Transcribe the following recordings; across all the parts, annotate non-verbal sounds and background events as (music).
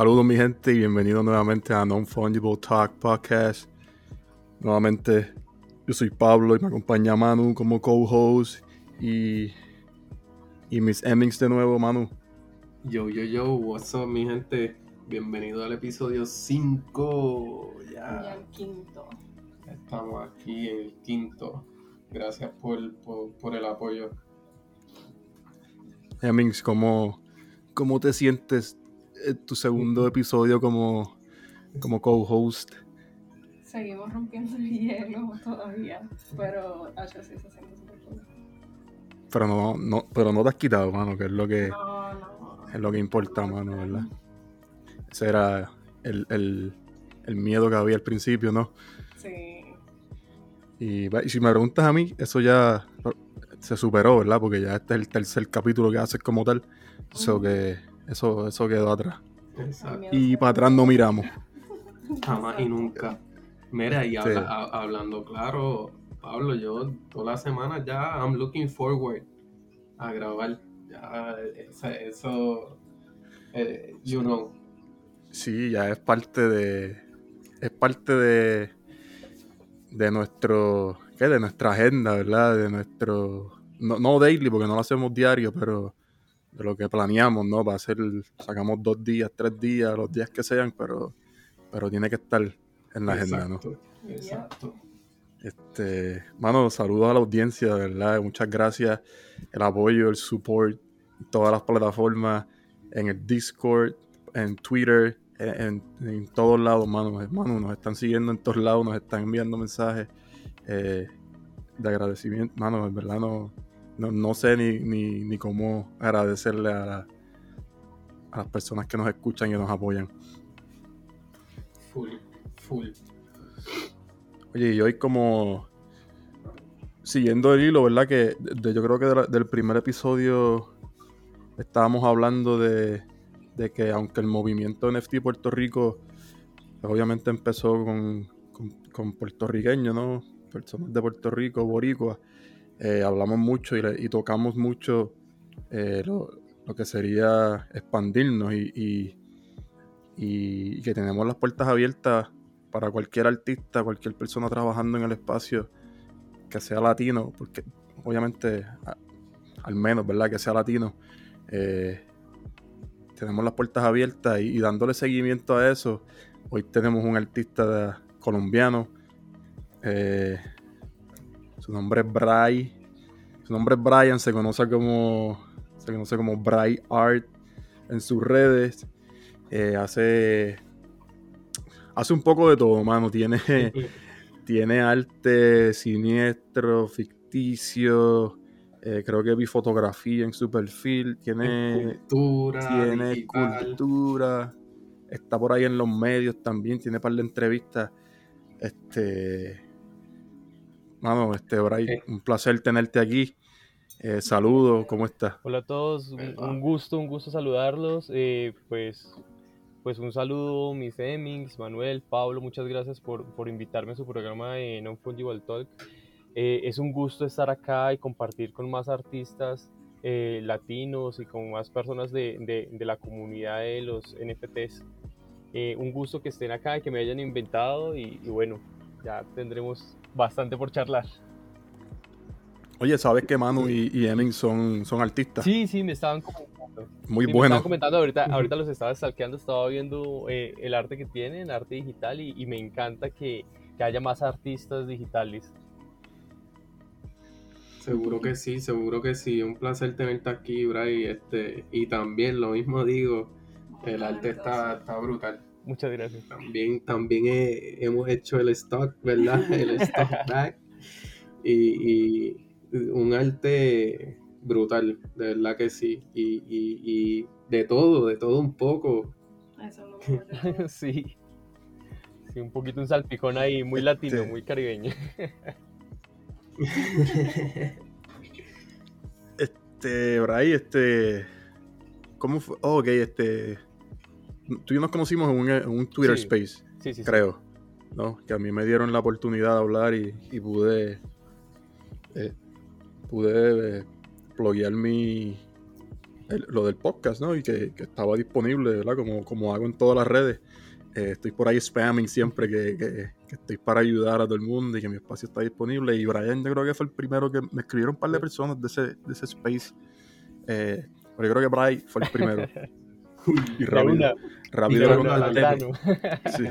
saludos mi gente y bienvenidos nuevamente a Non Fungible Talk Podcast. Nuevamente, yo soy Pablo y me acompaña Manu como co-host y, y Miss Emmings de nuevo, Manu. Yo, yo, yo, what's up mi gente? Bienvenido al episodio 5. Ya. Y el quinto. Estamos aquí en el quinto. Gracias por, por, por el apoyo. Emmings, ¿cómo, ¿cómo te sientes en tu segundo episodio como, como co-host? Seguimos rompiendo el hielo todavía, pero Asha sí se siente súper cool. Pero no, no, pero no te has quitado, mano, que es lo que, No, no. es lo que importa, mano, ¿verdad? Ese era el, el, el miedo que había al principio, ¿no? Sí. Y, y si me preguntas a mí, eso ya se superó, ¿verdad? Porque ya este es el tercer capítulo que haces como tal. Eso Ujú. que eso, eso quedó atrás. Exacto. Y para atrás no miramos. Jamás y nunca. Mira, y Sí. habla- a- hablando claro, Pablo, yo toda la semana ya I'm looking forward a grabar. Ya, esa- eso, eh, you know. Sí, ya es parte de. Es parte de. De nuestro. ¿Qué? De nuestra agenda, ¿verdad? De nuestro. No, no daily, porque no lo hacemos diario, pero de lo que planeamos, ¿no? Para hacer. Sacamos dos días, tres días, los días que sean, pero. Pero tiene que estar en la agenda, ¿no? Exacto. Este, mano, saludos a la audiencia, de verdad. Muchas gracias. El apoyo, el support, todas las plataformas, en el Discord, en Twitter, en, en- en todos lados, mano. Mano, nos están siguiendo en todos lados, nos están enviando mensajes eh, de agradecimiento. Mano, en verdad no, no, no sé ni, ni, ni cómo agradecerle a, la- a las personas que nos escuchan y nos apoyan. Full, full. Oye, y hoy como siguiendo el hilo, ¿verdad? Que de- yo creo que de la- del primer episodio estábamos hablando de, de que aunque el movimiento NFT Puerto Rico pues, obviamente empezó con, con- con puertorriqueños, ¿no? Personas de Puerto Rico, boricuas, eh, hablamos mucho y, tocamos mucho eh, lo, que sería expandirnos y, que tenemos las puertas abiertas para cualquier artista, cualquier persona trabajando en el espacio que sea latino, porque obviamente, al menos, ¿verdad? Que sea latino, eh, tenemos las puertas abiertas y, dándole seguimiento a eso, hoy tenemos un artista colombiano, su nombre es Bray, su nombre es Brian, se conoce como, se conoce como Bray Art en sus redes, eh, hace hace un poco de todo, mano. Tiene, (laughs) tiene arte siniestro, ficticio. eh, creo que vi fotografía en su perfil. Tiene, cultura, tiene digital. cultura. Está por ahí en los medios también. Tiene par de entrevistas. Este. Mano, este, Bray, Eh. un placer tenerte aquí. Eh, saludos, ¿cómo estás? Hola a todos, un, gusto, un gusto saludarlos. eh, pues, pues un saludo, mis Emmings, Manuel, Pablo, muchas gracias por, por invitarme a su programa de Non Fungible Talk. Eh, es un gusto estar acá y compartir con más artistas eh, latinos y con más personas de, de- de la comunidad de los NFTs. Eh, un gusto que estén acá y que me hayan inventado y, y bueno, ya tendremos bastante por charlar. Oye, ¿sabes que Manu y, y Emin son, son artistas? Sí, sí, me estaban comentando. Muy Sí, me buenos. estaban comentando ahorita, ahorita los estaba stalkeando, estaba viendo eh, el arte que tienen, arte digital, y, y me encanta que, que haya más artistas digitales. Seguro que sí, seguro que sí. Un placer tenerte aquí, Bray. Este, y también lo mismo digo, el arte está, está brutal. Muchas gracias. También, también he- hemos hecho el stock, ¿verdad? (laughs) El stock back. Y, y un arte brutal, de verdad que sí. Y, y, y de todo, de todo un poco. Eso todo. (laughs) sí. Sí, un poquito un salpicón ahí, muy latino, muy caribeño. (laughs) Este, Bray, este. ¿Cómo fue? Oh, ok, este. Tú y yo nos conocimos en un, en un Twitter Sí. Space, Sí, sí, sí. creo. ¿No? Que a mí me dieron la oportunidad de hablar y, y pude. eh, pude eh, mi. lo del podcast, ¿no? Y que, estaba disponible, ¿verdad? Como, como hago en todas las redes. Eh, estoy por ahí spamming siempre que, que, estoy para ayudar a todo el mundo y que mi espacio está disponible. Y Brian, yo creo que fue el primero que me escribieron un par de personas de ese, de ese space. Eh, pero yo creo que Brian fue el primero. (laughs) y rápido, rápido contesté. (laughs) Sí.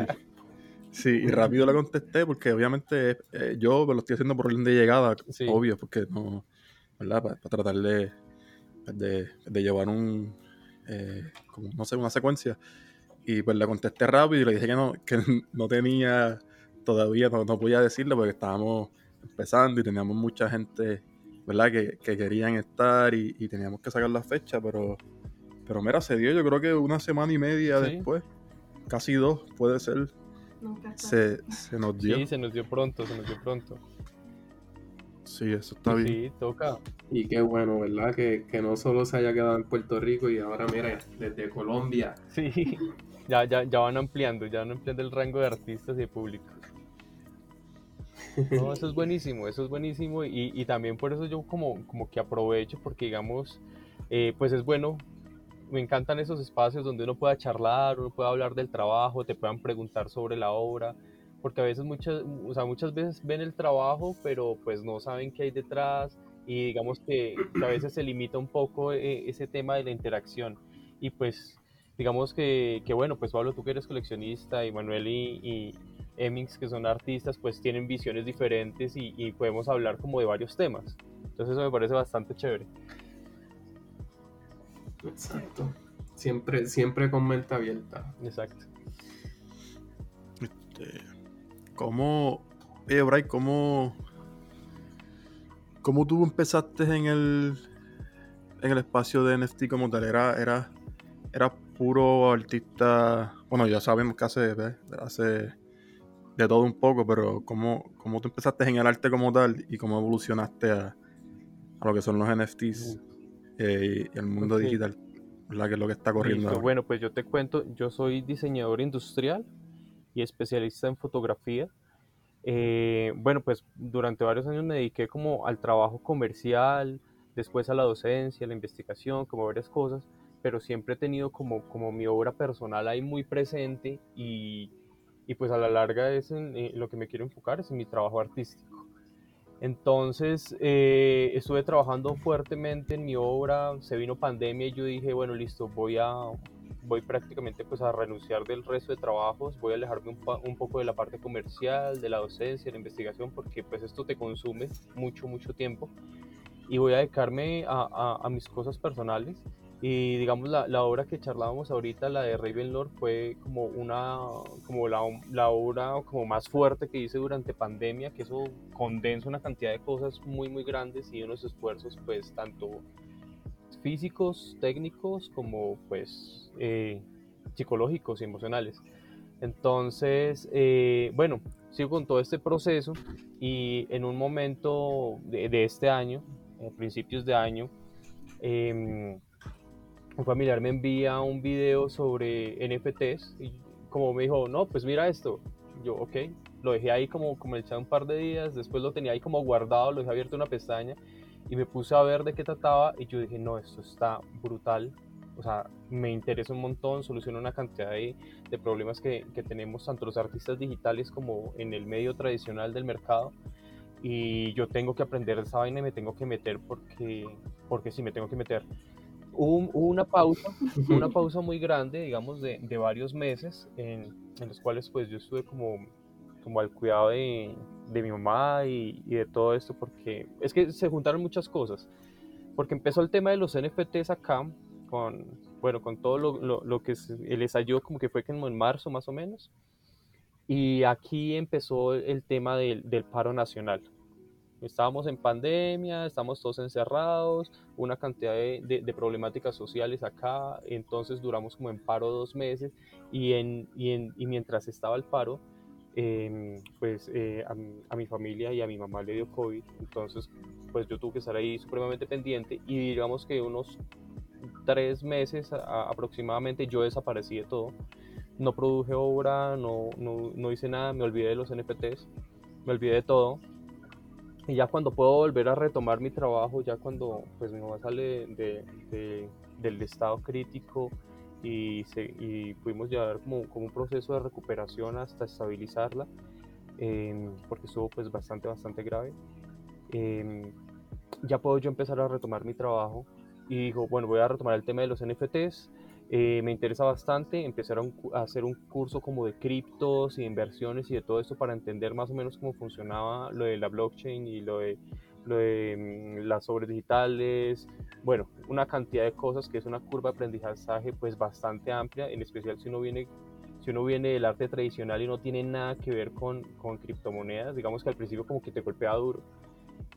sí, y rápido la contesté porque obviamente eh, yo lo estoy haciendo por orden de llegada, obvio, porque no, ¿verdad? Para, tratar de, de, llevar un, como, no sé, una secuencia. Y pues le contesté rápido y le dije que no, que (laughs) no tenía, todavía no, podía decirle porque estábamos empezando y teníamos mucha gente, ¿verdad? Que, querían estar y, teníamos que sacar la fecha, pero, pero mira, se dio yo creo que una semana y media después, casi dos puede ser, se, se, nos dio. Sí, se nos dio pronto, se nos dio pronto. Sí, eso está bien. Sí, toca. Y qué bueno, ¿verdad? Que, que, no solo se haya quedado en Puerto Rico y ahora, mira, desde Colombia. Sí. Ya, ya, ya van ampliando, ya van ampliando el rango de artistas y de público. No, eso es buenísimo, eso es buenísimo y, y también por eso yo como, como que aprovecho porque digamos, eh, pues es bueno, me encantan esos espacios donde uno pueda charlar, uno pueda hablar del trabajo, te puedan preguntar sobre la obra, porque a veces muchas, o sea, muchas veces ven el trabajo pero pues no saben qué hay detrás y digamos que, a veces se limita un poco eh, ese tema de la interacción y pues digamos que, que, bueno, pues Pablo, tú que eres coleccionista y Manuel y, y que son artistas, pues tienen visiones diferentes y, y, podemos hablar como de varios temas. Entonces eso me parece bastante chévere. Exacto. Siempre, siempre con mente abierta. Exacto. Este, ¿Cómo, eh, Bray, cómo, cómo tú empezaste en el, en el espacio de NFT como tal? ¿Era, era, era puro artista, bueno, ya sabemos que hace, hace de todo un poco, pero ¿cómo, ¿cómo, tú empezaste en el arte como tal y cómo evolucionaste a, lo que son los NFTs eh, y el mundo digital? ¿verdad? Que es lo que está corriendo. Bueno, pues yo te cuento, yo soy diseñador industrial y especialista en fotografía. Eh, bueno, pues durante varios años me dediqué como al trabajo comercial, después a la docencia, a la investigación, como varias cosas pero siempre he tenido como, como mi obra personal ahí muy presente y, y pues a la larga es en, eh, lo que me quiero enfocar, es en mi trabajo artístico. Entonces eh, estuve trabajando fuertemente en mi obra, se vino pandemia y yo dije, bueno, listo, voy a voy prácticamente pues a renunciar del resto de trabajos, voy a alejarme un, poco de la parte comercial, de la docencia, de la investigación, porque pues esto te consume mucho, mucho tiempo y voy a dedicarme a, a mis cosas personales y digamos, la, la, obra que charlábamos ahorita, la de Ravenlord, fue como una, como la, la, obra como más fuerte que hice durante pandemia, que eso condensa una cantidad de cosas muy, muy grandes y unos esfuerzos, pues, tanto físicos, técnicos, como, pues, eh, psicológicos y emocionales. Entonces, eh, bueno, sigo con todo este proceso y en un momento de, de este año, a principios de año, eh, un familiar me envía un video sobre NFTs y como me dijo, no, pues mira esto. Yo, ok, lo dejé ahí como, como echado un par de días, después lo tenía ahí como guardado, lo dejé abierto una pestaña y me puse a ver de qué trataba y yo dije, no, esto está brutal. O sea, me interesa un montón, soluciona una cantidad de, de problemas que, que, tenemos tanto los artistas digitales como en el medio tradicional del mercado. Y yo tengo que aprender esa vaina y me tengo que meter porque, porque sí, me tengo que meter hubo, una pausa, una pausa muy grande, digamos, de, de varios meses, en, en, los cuales pues yo estuve como, como al cuidado de, de mi mamá y, y, de todo esto, porque es que se juntaron muchas cosas, porque empezó el tema de los NFTs acá, con, bueno, con todo lo, lo, lo que les ayudó como que fue como en marzo más o menos, y aquí empezó el tema del, del paro nacional, Estábamos en pandemia, estamos todos encerrados, una cantidad de, de, problemáticas sociales acá, entonces duramos como en paro dos meses y, en, y, en, y mientras estaba el paro, eh, pues eh, a, a, mi familia y a mi mamá le dio COVID, entonces pues yo tuve que estar ahí supremamente pendiente y digamos que unos tres meses a, aproximadamente yo desaparecí de todo, no produje obra, no, no, no hice nada, me olvidé de los NFTs, me olvidé de todo y ya cuando puedo volver a retomar mi trabajo, ya cuando pues mi mamá sale de, de, del estado crítico y, y pudimos llevar como, como, un proceso de recuperación hasta estabilizarla, em, porque estuvo pues bastante, bastante grave. Em, ya puedo yo empezar a retomar mi trabajo y dijo, bueno, voy a retomar el tema de los NFTs, eh, me interesa bastante, empezar a, hacer un curso como de criptos y inversiones y de todo esto para entender más o menos cómo funcionaba lo de la blockchain y lo de, lo de mm, las obras digitales, bueno, una cantidad de cosas que es una curva de aprendizaje pues bastante amplia, en especial si uno viene si uno viene del arte tradicional y no tiene nada que ver con, con criptomonedas, digamos que al principio como que te golpea duro,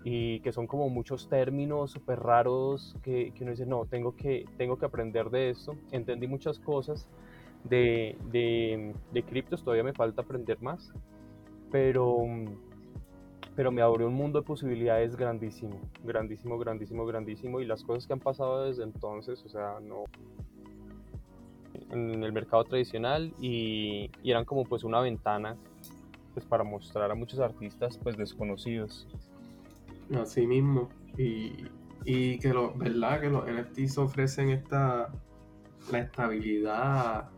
y que son como muchos términos súper raros que, que, uno dice, no, tengo que, tengo que aprender de esto. Entendí muchas cosas de, de, de criptos, todavía me falta aprender más, pero, pero me abrió un mundo de posibilidades grandísimo, grandísimo, grandísimo, grandísimo, y las cosas que han pasado desde entonces, o sea, no en el mercado tradicional y, y eran como pues una ventana pues para mostrar a muchos artistas pues desconocidos Así mismo. Y, y que lo, ¿verdad? Que los NFTs ofrecen esta la estabilidad,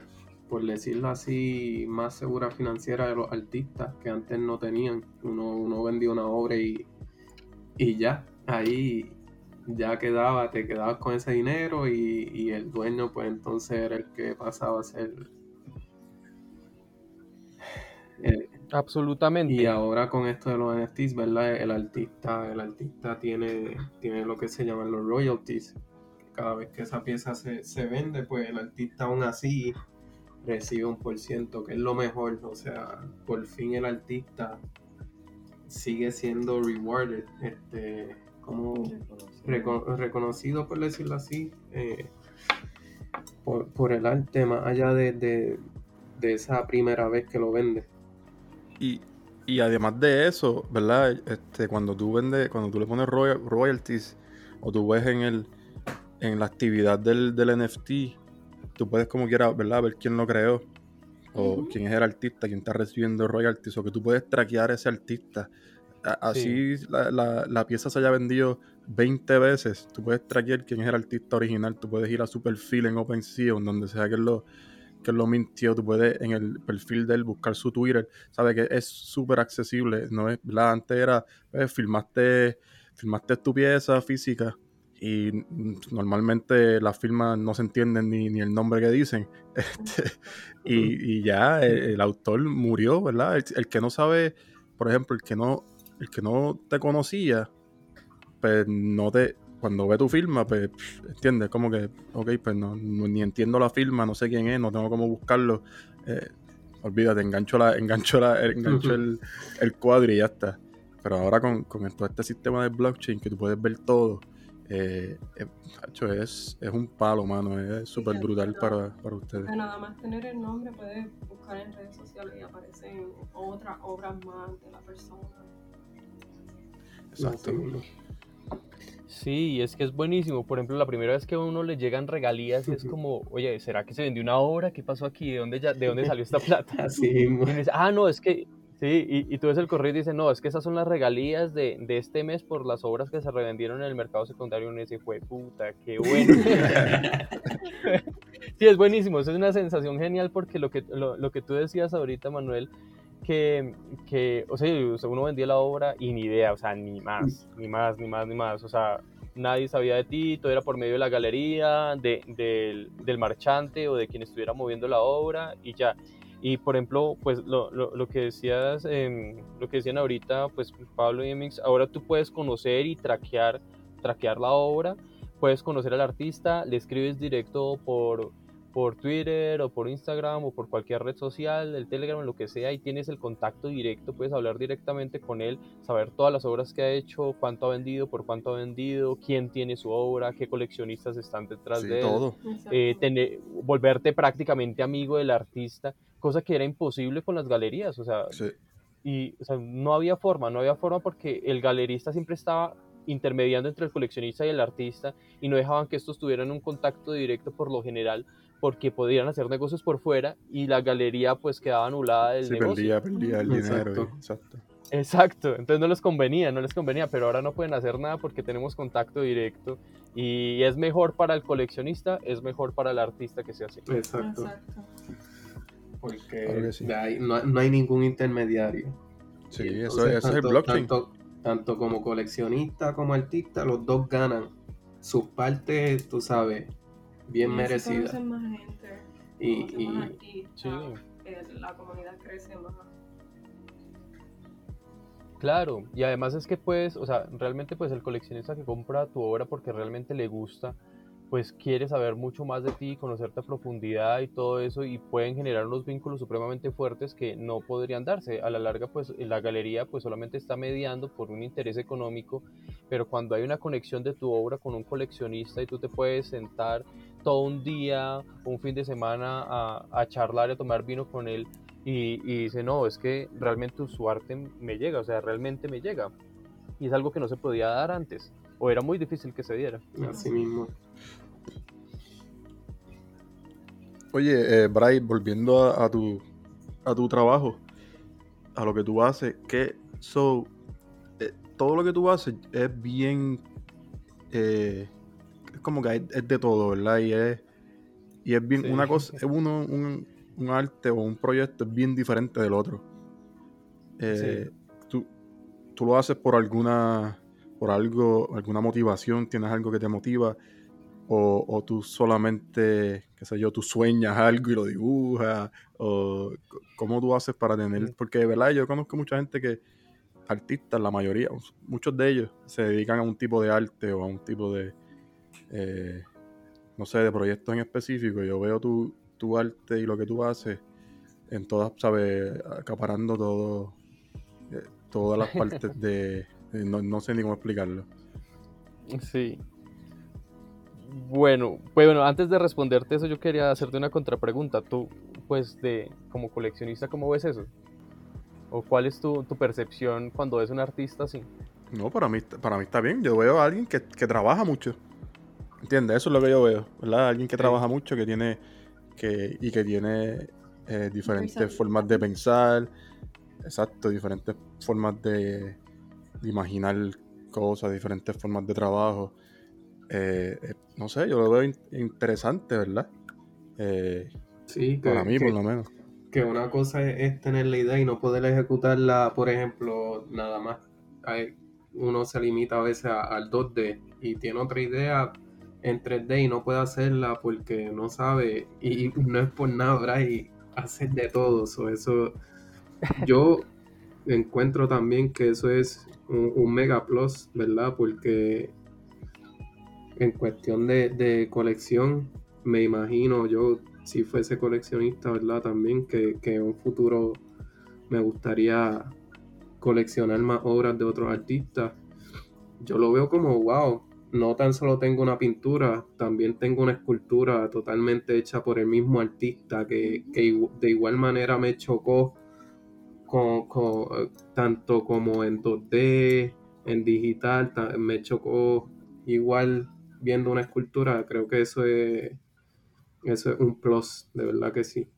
por decirlo así, más segura financiera de los artistas que antes no tenían. Uno, uno vendía una obra y, y ya, ahí ya quedaba, te quedabas con ese dinero y, y, el dueño pues entonces era el que pasaba a ser Absolutamente. Y ahora con esto de los NFTs, ¿verdad? El artista, el artista tiene, tiene lo que se llaman los royalties. Cada vez que esa pieza se, se vende, pues el artista aún así recibe un por ciento, que es lo mejor. O sea, por fin el artista sigue siendo rewarded, este, como reconocido, por decirlo así, eh, por, por, el arte, más allá de, de, de esa primera vez que lo vende. Y, y además de eso, ¿verdad? Este, cuando tú vendes, cuando tú le pones royalties o tú ves en el en la actividad del, del NFT, tú puedes como quieras, ¿verdad? Ver quién lo creó o quién es el artista, quién está recibiendo royalties o que tú puedes traquear a ese artista. así la, la, la, pieza se haya vendido 20 veces, tú puedes traquear quién es el artista original, tú puedes ir a su perfil en OpenSea o en donde sea que lo que lo mintió, tú puedes en el perfil de él buscar su Twitter, sabes que es súper accesible, no es, ¿verdad? Antes era, pues, filmaste, filmaste tu pieza física y normalmente las firmas no se entienden ni, ni el nombre que dicen, (laughs) este, y, y, ya el, autor murió, ¿verdad? El, que no sabe, por ejemplo, el que no, el que no te conocía, pues no te, cuando ve tu firma, pues, entiendes, como que, ok, pues no, ni entiendo la firma, no sé quién es, no tengo cómo buscarlo. Eh, olvídate, engancho, la, engancho, la, engancho el, (laughs) el, cuadro y ya está. Pero ahora con, con todo este sistema de blockchain que tú puedes ver todo, eh, eh es, es un palo, mano, es súper brutal para, para ustedes. nada más tener el nombre, puedes buscar en redes sociales y aparecen otras obras más de la persona. Exacto. Sí, es que es buenísimo. Por ejemplo, la primera vez que a uno le llegan regalías es (laughs) como, oye, ¿será que se vendió una obra? ¿Qué pasó aquí? ¿De dónde, ya, de dónde salió esta (laughs) plata? Así, ah, no, es que, sí, y, y, tú ves el correo y dices, no, es que esas son las regalías de, de, este mes por las obras que se revendieron en el mercado secundario. Y ese fue, puta, qué bueno. (laughs) sí, es buenísimo. es una sensación genial porque lo que, lo, lo que tú decías ahorita, Manuel, que, que, o sea, uno vendía la obra y ni idea, o sea, ni más, ni más, ni más, ni más, o sea, nadie sabía de ti, todo era por medio de la galería, de, del, del, marchante o de quien estuviera moviendo la obra y ya. Y por ejemplo, pues lo, lo, lo que decías, eh, lo que decían ahorita, pues Pablo y Emix, ahora tú puedes conocer y traquear, traquear la obra, puedes conocer al artista, le escribes directo por, por Twitter o por Instagram o por cualquier red social, el Telegram, lo que sea, y tienes el contacto directo, puedes hablar directamente con él, saber todas las obras que ha hecho, cuánto ha vendido, por cuánto ha vendido, quién tiene su obra, qué coleccionistas están detrás de todo. él, eh, volverte prácticamente amigo del artista, cosa que era imposible con las galerías, o sea, sí. y o sea, no había forma, no había forma porque el galerista siempre estaba intermediando entre el coleccionista y el artista y no dejaban que estos tuvieran un contacto directo por lo general porque podían hacer negocios por fuera y la galería pues quedaba anulada del sí, negocio. Perdía, perdía el dinero. Exacto. Exacto. Exacto, entonces no les convenía, no les convenía, pero ahora no pueden hacer nada porque tenemos contacto directo y es mejor para el coleccionista, es mejor para el artista que se hace. Exacto. Exacto. Porque sí. no, no hay ningún intermediario. Sí, eso, entonces, eso es el tanto- blockchain. Tanto, tanto como coleccionista como artista, los dos ganan sus partes, tú sabes, bien Y conocen más gente, Y, conocen más y- artistas, Sí. eh, la comunidad crece más. Claro, y además es que pues, o sea, realmente pues el coleccionista que compra tu obra porque realmente le gusta, pues quiere saber mucho más de ti, conocerte a profundidad y todo eso y pueden generar unos vínculos supremamente fuertes que no podrían darse. A la larga pues la galería pues solamente está mediando por un interés económico, pero cuando hay una conexión de tu obra con un coleccionista y tú te puedes sentar todo un día, un fin de semana a, a charlar y a tomar vino con él y, y dice, no, es que realmente su arte me llega, o sea, realmente me llega. Y es algo que no se podía dar antes, o era muy difícil que se diera. así mismo. Oye, eh, Bray, volviendo a, a tu, a tu trabajo, a lo que tú haces, que so, eh, todo lo que tú haces es bien, eh, es como que es de todo, ¿verdad? Y es, y es bien, Sí. una cosa, es uno, un, un arte o un proyecto es bien diferente del otro. Eh, tú, tú lo haces por alguna, por algo, alguna motivación, tienes algo que te motiva, o, o tú solamente, qué sé yo, tú sueñas algo y lo dibujas, o cómo tú haces para tener, porque de verdad yo conozco mucha gente que, artistas, la mayoría, muchos de ellos se dedican a un tipo de arte o a un tipo de, eh, no sé, de proyectos en específico. Yo veo tu, tu arte y lo que tú haces en todas, ¿sabes? Acaparando todo, eh, todas las partes (laughs) de, eh, no, no sé ni cómo explicarlo. Sí. Bueno, pues bueno, antes de responderte eso, yo quería hacerte una contrapregunta. Tú, pues, de como coleccionista, ¿cómo ves eso? ¿O cuál es tu, tu percepción cuando ves un artista así? No, para mí, para mí está bien. Yo veo a alguien que, que trabaja mucho. ¿Entiendes? Eso es lo que yo veo, ¿verdad? Alguien que Sí. trabaja mucho, que tiene que, y que tiene eh, diferentes formas de pensar. Exacto, diferentes formas de, de imaginar cosas, diferentes formas de trabajo. Eh, eh, no sé, yo lo veo in- interesante, ¿verdad? Sí, que, para mí, que- por lo menos. que una cosa es, es tener la idea y no poder ejecutarla, por ejemplo, nada más. Hay- uno se limita a veces a- al 2D y tiene otra idea en 3D y no puede hacerla porque no sabe y, (laughs) no es por nada, ¿verdad? Y hacer de todo. so, eso (laughs) yo encuentro también que eso es un, un mega plus, ¿verdad? Porque en cuestión de, de colección, me imagino yo, si fuese coleccionista, ¿verdad? También que, que en un futuro me gustaría coleccionar más obras de otros artistas. Yo lo veo como, wow, no tan solo tengo una pintura, también tengo una escultura totalmente hecha por el mismo artista que, que de igual manera me chocó con, con, tanto como en 2D, en digital, ta- me chocó igual viendo una escultura, creo que eso es, eso es un plus, de verdad que sí.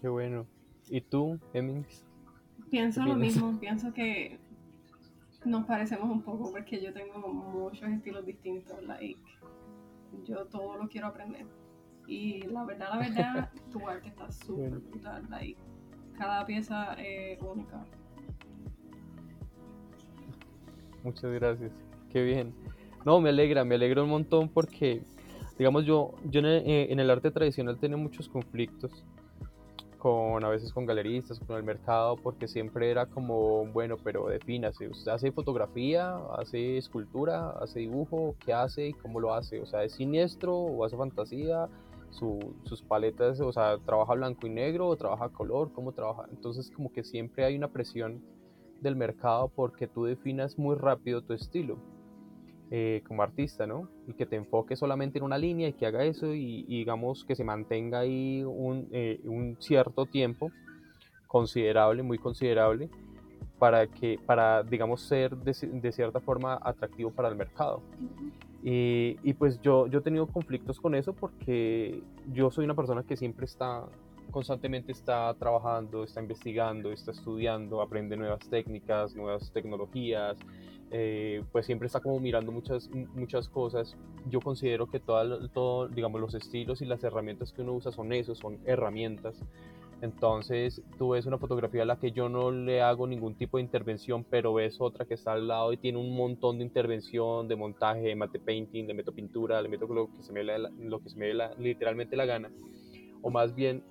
Qué bueno. ¿Y tú, Hemmings? Pienso ¿Qué lo mismo, pienso que nos parecemos un poco porque yo tengo muchos estilos distintos, like, yo todo lo quiero aprender. Y la verdad, la verdad, (laughs) tu arte está súper Bueno. brutal, like, cada pieza es única. Muchas gracias. Qué bien. No, me alegra, me alegra un montón porque, digamos, yo, yo en el, eh, en el arte tradicional tenía muchos conflictos con a veces con galeristas, con el mercado, porque siempre era como, bueno, pero defínase, ¿usted hace fotografía, hace escultura, hace dibujo, qué hace y cómo lo hace? O sea, ¿es siniestro o hace fantasía? Su- sus paletas, o sea, ¿trabaja blanco y negro o trabaja color? ¿Cómo trabaja? Entonces como que siempre hay una presión del mercado porque tú definas muy rápido tu estilo eh, como artista, ¿no? Y que te enfoques solamente en una línea y que haga eso y, y digamos que se mantenga ahí un, eh, un cierto tiempo considerable, muy considerable, para que, para, digamos, ser de, de cierta forma atractivo para el mercado. Y, y pues yo, yo he tenido conflictos con eso porque yo soy una persona que siempre está constantemente está trabajando, está investigando, está estudiando, aprende nuevas técnicas, nuevas tecnologías, eh, pues siempre está como mirando muchas, muchas cosas. Yo considero que todo, todo, digamos, los estilos y las herramientas que uno usa son eso, son herramientas. Entonces tú ves una fotografía a la que yo no le hago ningún tipo de intervención, pero ves otra que está al lado y tiene un montón de intervención, de montaje, de mate painting, le meto pintura, le meto lo que se me dé lo que se me literalmente la gana. O más bien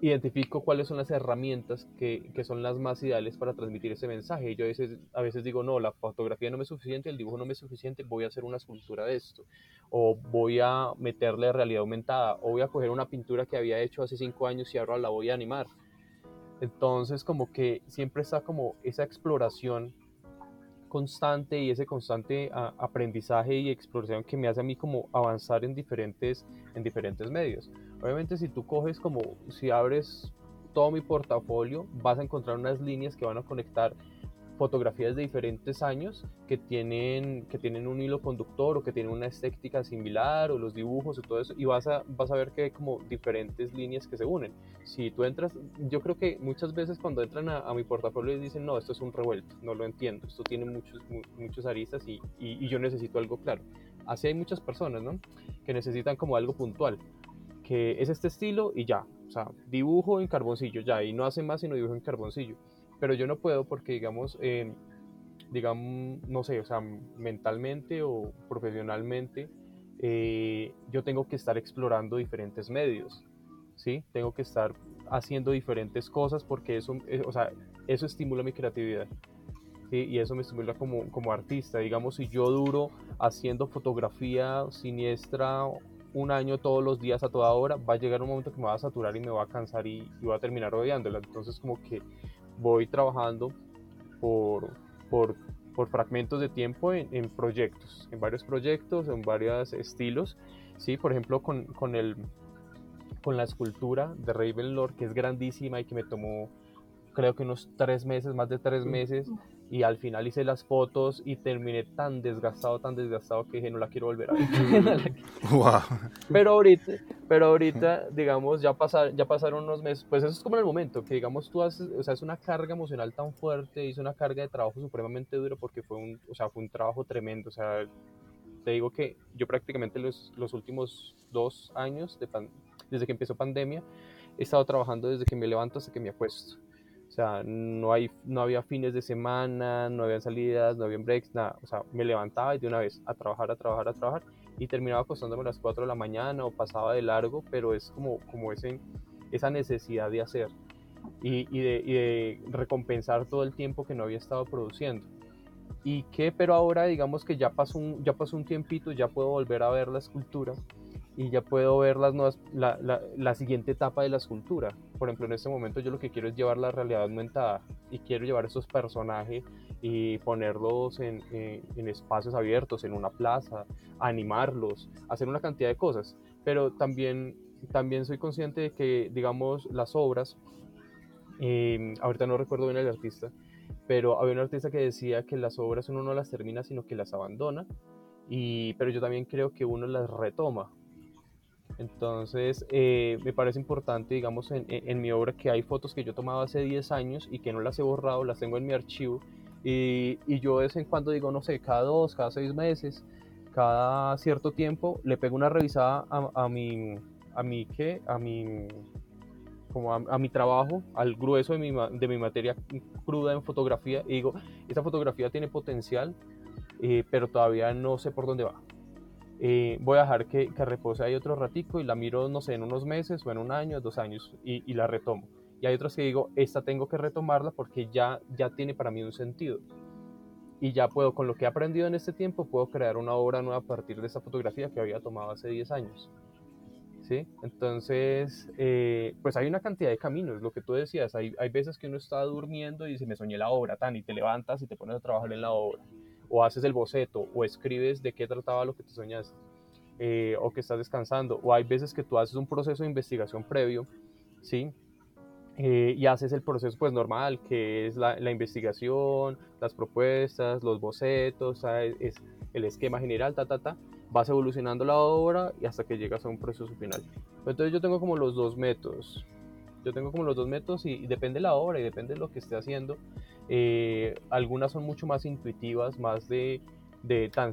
identifico cuáles son las herramientas que, que, son las más ideales para transmitir ese mensaje. Yo a veces, a veces digo, no, la fotografía no me es suficiente, el dibujo no me es suficiente, voy a hacer una escultura de esto. O voy a meterle realidad aumentada. O voy a coger una pintura que había hecho hace cinco años y ahora la voy a animar. Entonces, como que siempre está como esa exploración constante y ese constante aprendizaje y exploración que me hace a mí como avanzar en diferentes, en diferentes medios. Obviamente si tú coges como, si abres todo mi portafolio, vas a encontrar unas líneas que van a conectar fotografías de diferentes años que tienen, que tienen un hilo conductor o que tienen una estética similar o los dibujos y todo eso y vas a, vas a ver que hay como diferentes líneas que se unen. Si tú entras, yo creo que muchas veces cuando entran a, mi portafolio dicen no, esto es un revuelto, no lo entiendo, esto tiene muchos, muchos aristas y, y, y yo necesito algo claro. Así hay muchas personas, ¿no? Que necesitan como algo puntual que es este estilo y ya, o sea, dibujo en carboncillo ya, y no hace más sino dibujo en carboncillo pero yo no puedo porque, digamos, digamos, no sé, o sea, mentalmente o profesionalmente, eh, yo tengo que estar explorando diferentes medios, ¿sí? Tengo que estar haciendo diferentes cosas porque eso, eh, o sea, eso estimula mi creatividad. ¿sí? Y eso me estimula como, como artista. Digamos, si yo duro haciendo fotografía siniestra un año todos los días a toda hora, va a llegar un momento que me va a saturar y me va a cansar y, y voy a terminar odiándola. Entonces como que voy trabajando por, por, por fragmentos de tiempo en, en, proyectos, en varios proyectos, en varios estilos. ¿sí? Por ejemplo, con, con, el, con la escultura de Ravenlord, que es grandísima y que me tomó creo que unos tres meses, más de tres meses, y al final hice las fotos y terminé tan desgastado, tan desgastado que dije no la quiero volver a ver. (laughs) wow. Pero ahorita, pero ahorita, digamos, ya, pasar, ya pasaron unos meses, pues eso es como en el momento, que digamos tú haces, o sea, es una carga emocional tan fuerte, hice una carga de trabajo supremamente duro porque fue un, o sea, fue un trabajo tremendo, o sea, te digo que yo prácticamente los, los últimos dos años, de desde que empezó pandemia, he estado trabajando desde que me levanto hasta que me acuesto. O sea, no, hay, no había fines de semana, no había salidas, no había breaks, nada. O sea, me levantaba y de una vez a trabajar, a trabajar, a trabajar y terminaba acostándome a las 4 de la mañana o pasaba de largo, pero es como, como ese, esa necesidad de hacer y, de, de, recompensar todo el tiempo que no había estado produciendo. Y que, pero ahora digamos que ya pasó un, ya pasó un tiempito, ya puedo volver a ver la escultura y ya puedo ver las nuevas, la, la, la, siguiente etapa de la escultura. Por ejemplo, en este momento yo lo que quiero es llevar la realidad aumentada y quiero llevar esos personajes y ponerlos en, en, espacios abiertos, en una plaza, animarlos, hacer una cantidad de cosas. Pero también, también soy consciente de que, digamos, las obras, eh, ahorita no recuerdo bien el artista, pero había un artista que decía que las obras uno no las termina, sino que las abandona. Y, pero yo también creo que uno las retoma entonces, eh, me parece importante, digamos, en, en, mi obra que hay fotos que yo tomaba hace 10 años y que no las he borrado, las tengo en mi archivo. Y, y yo de vez en cuando digo, no sé, cada dos, cada seis meses, cada cierto tiempo, le pego una revisada a, a mi, a mi, ¿qué? A mi, como a, a, mi trabajo, al grueso de mi, de mi materia cruda en fotografía y digo, esta fotografía tiene potencial, eh, pero todavía no sé por dónde va. Eh, voy a dejar que, que, repose ahí otro ratico y la miro, no sé, en unos meses o en un año, dos años y, la retomo. Y hay otras que digo, esta tengo que retomarla porque ya, ya tiene para mí un sentido. Y ya puedo, con lo que he aprendido en este tiempo, puedo crear una obra nueva a partir de esa fotografía que había tomado hace 10 años. ¿Sí? Entonces, eh, pues hay una cantidad de caminos, lo que tú decías, hay, hay veces que uno está durmiendo y se me soñé la obra, tan, y te levantas y te pones a trabajar en la obra o haces el boceto o escribes de qué trataba lo que te soñaste eh, o que estás descansando o hay veces que tú haces un proceso de investigación previo, ¿sí? Eh, y haces el proceso pues normal, que es la, la investigación, las propuestas, los bocetos, es el esquema general, ta, ta, ta, vas evolucionando la obra y hasta que llegas a un proceso final. Entonces yo tengo como los dos métodos. Yo tengo como los dos métodos y, depende de la obra y depende de lo que esté haciendo. Eh, algunas son mucho más intuitivas, más de, de tan,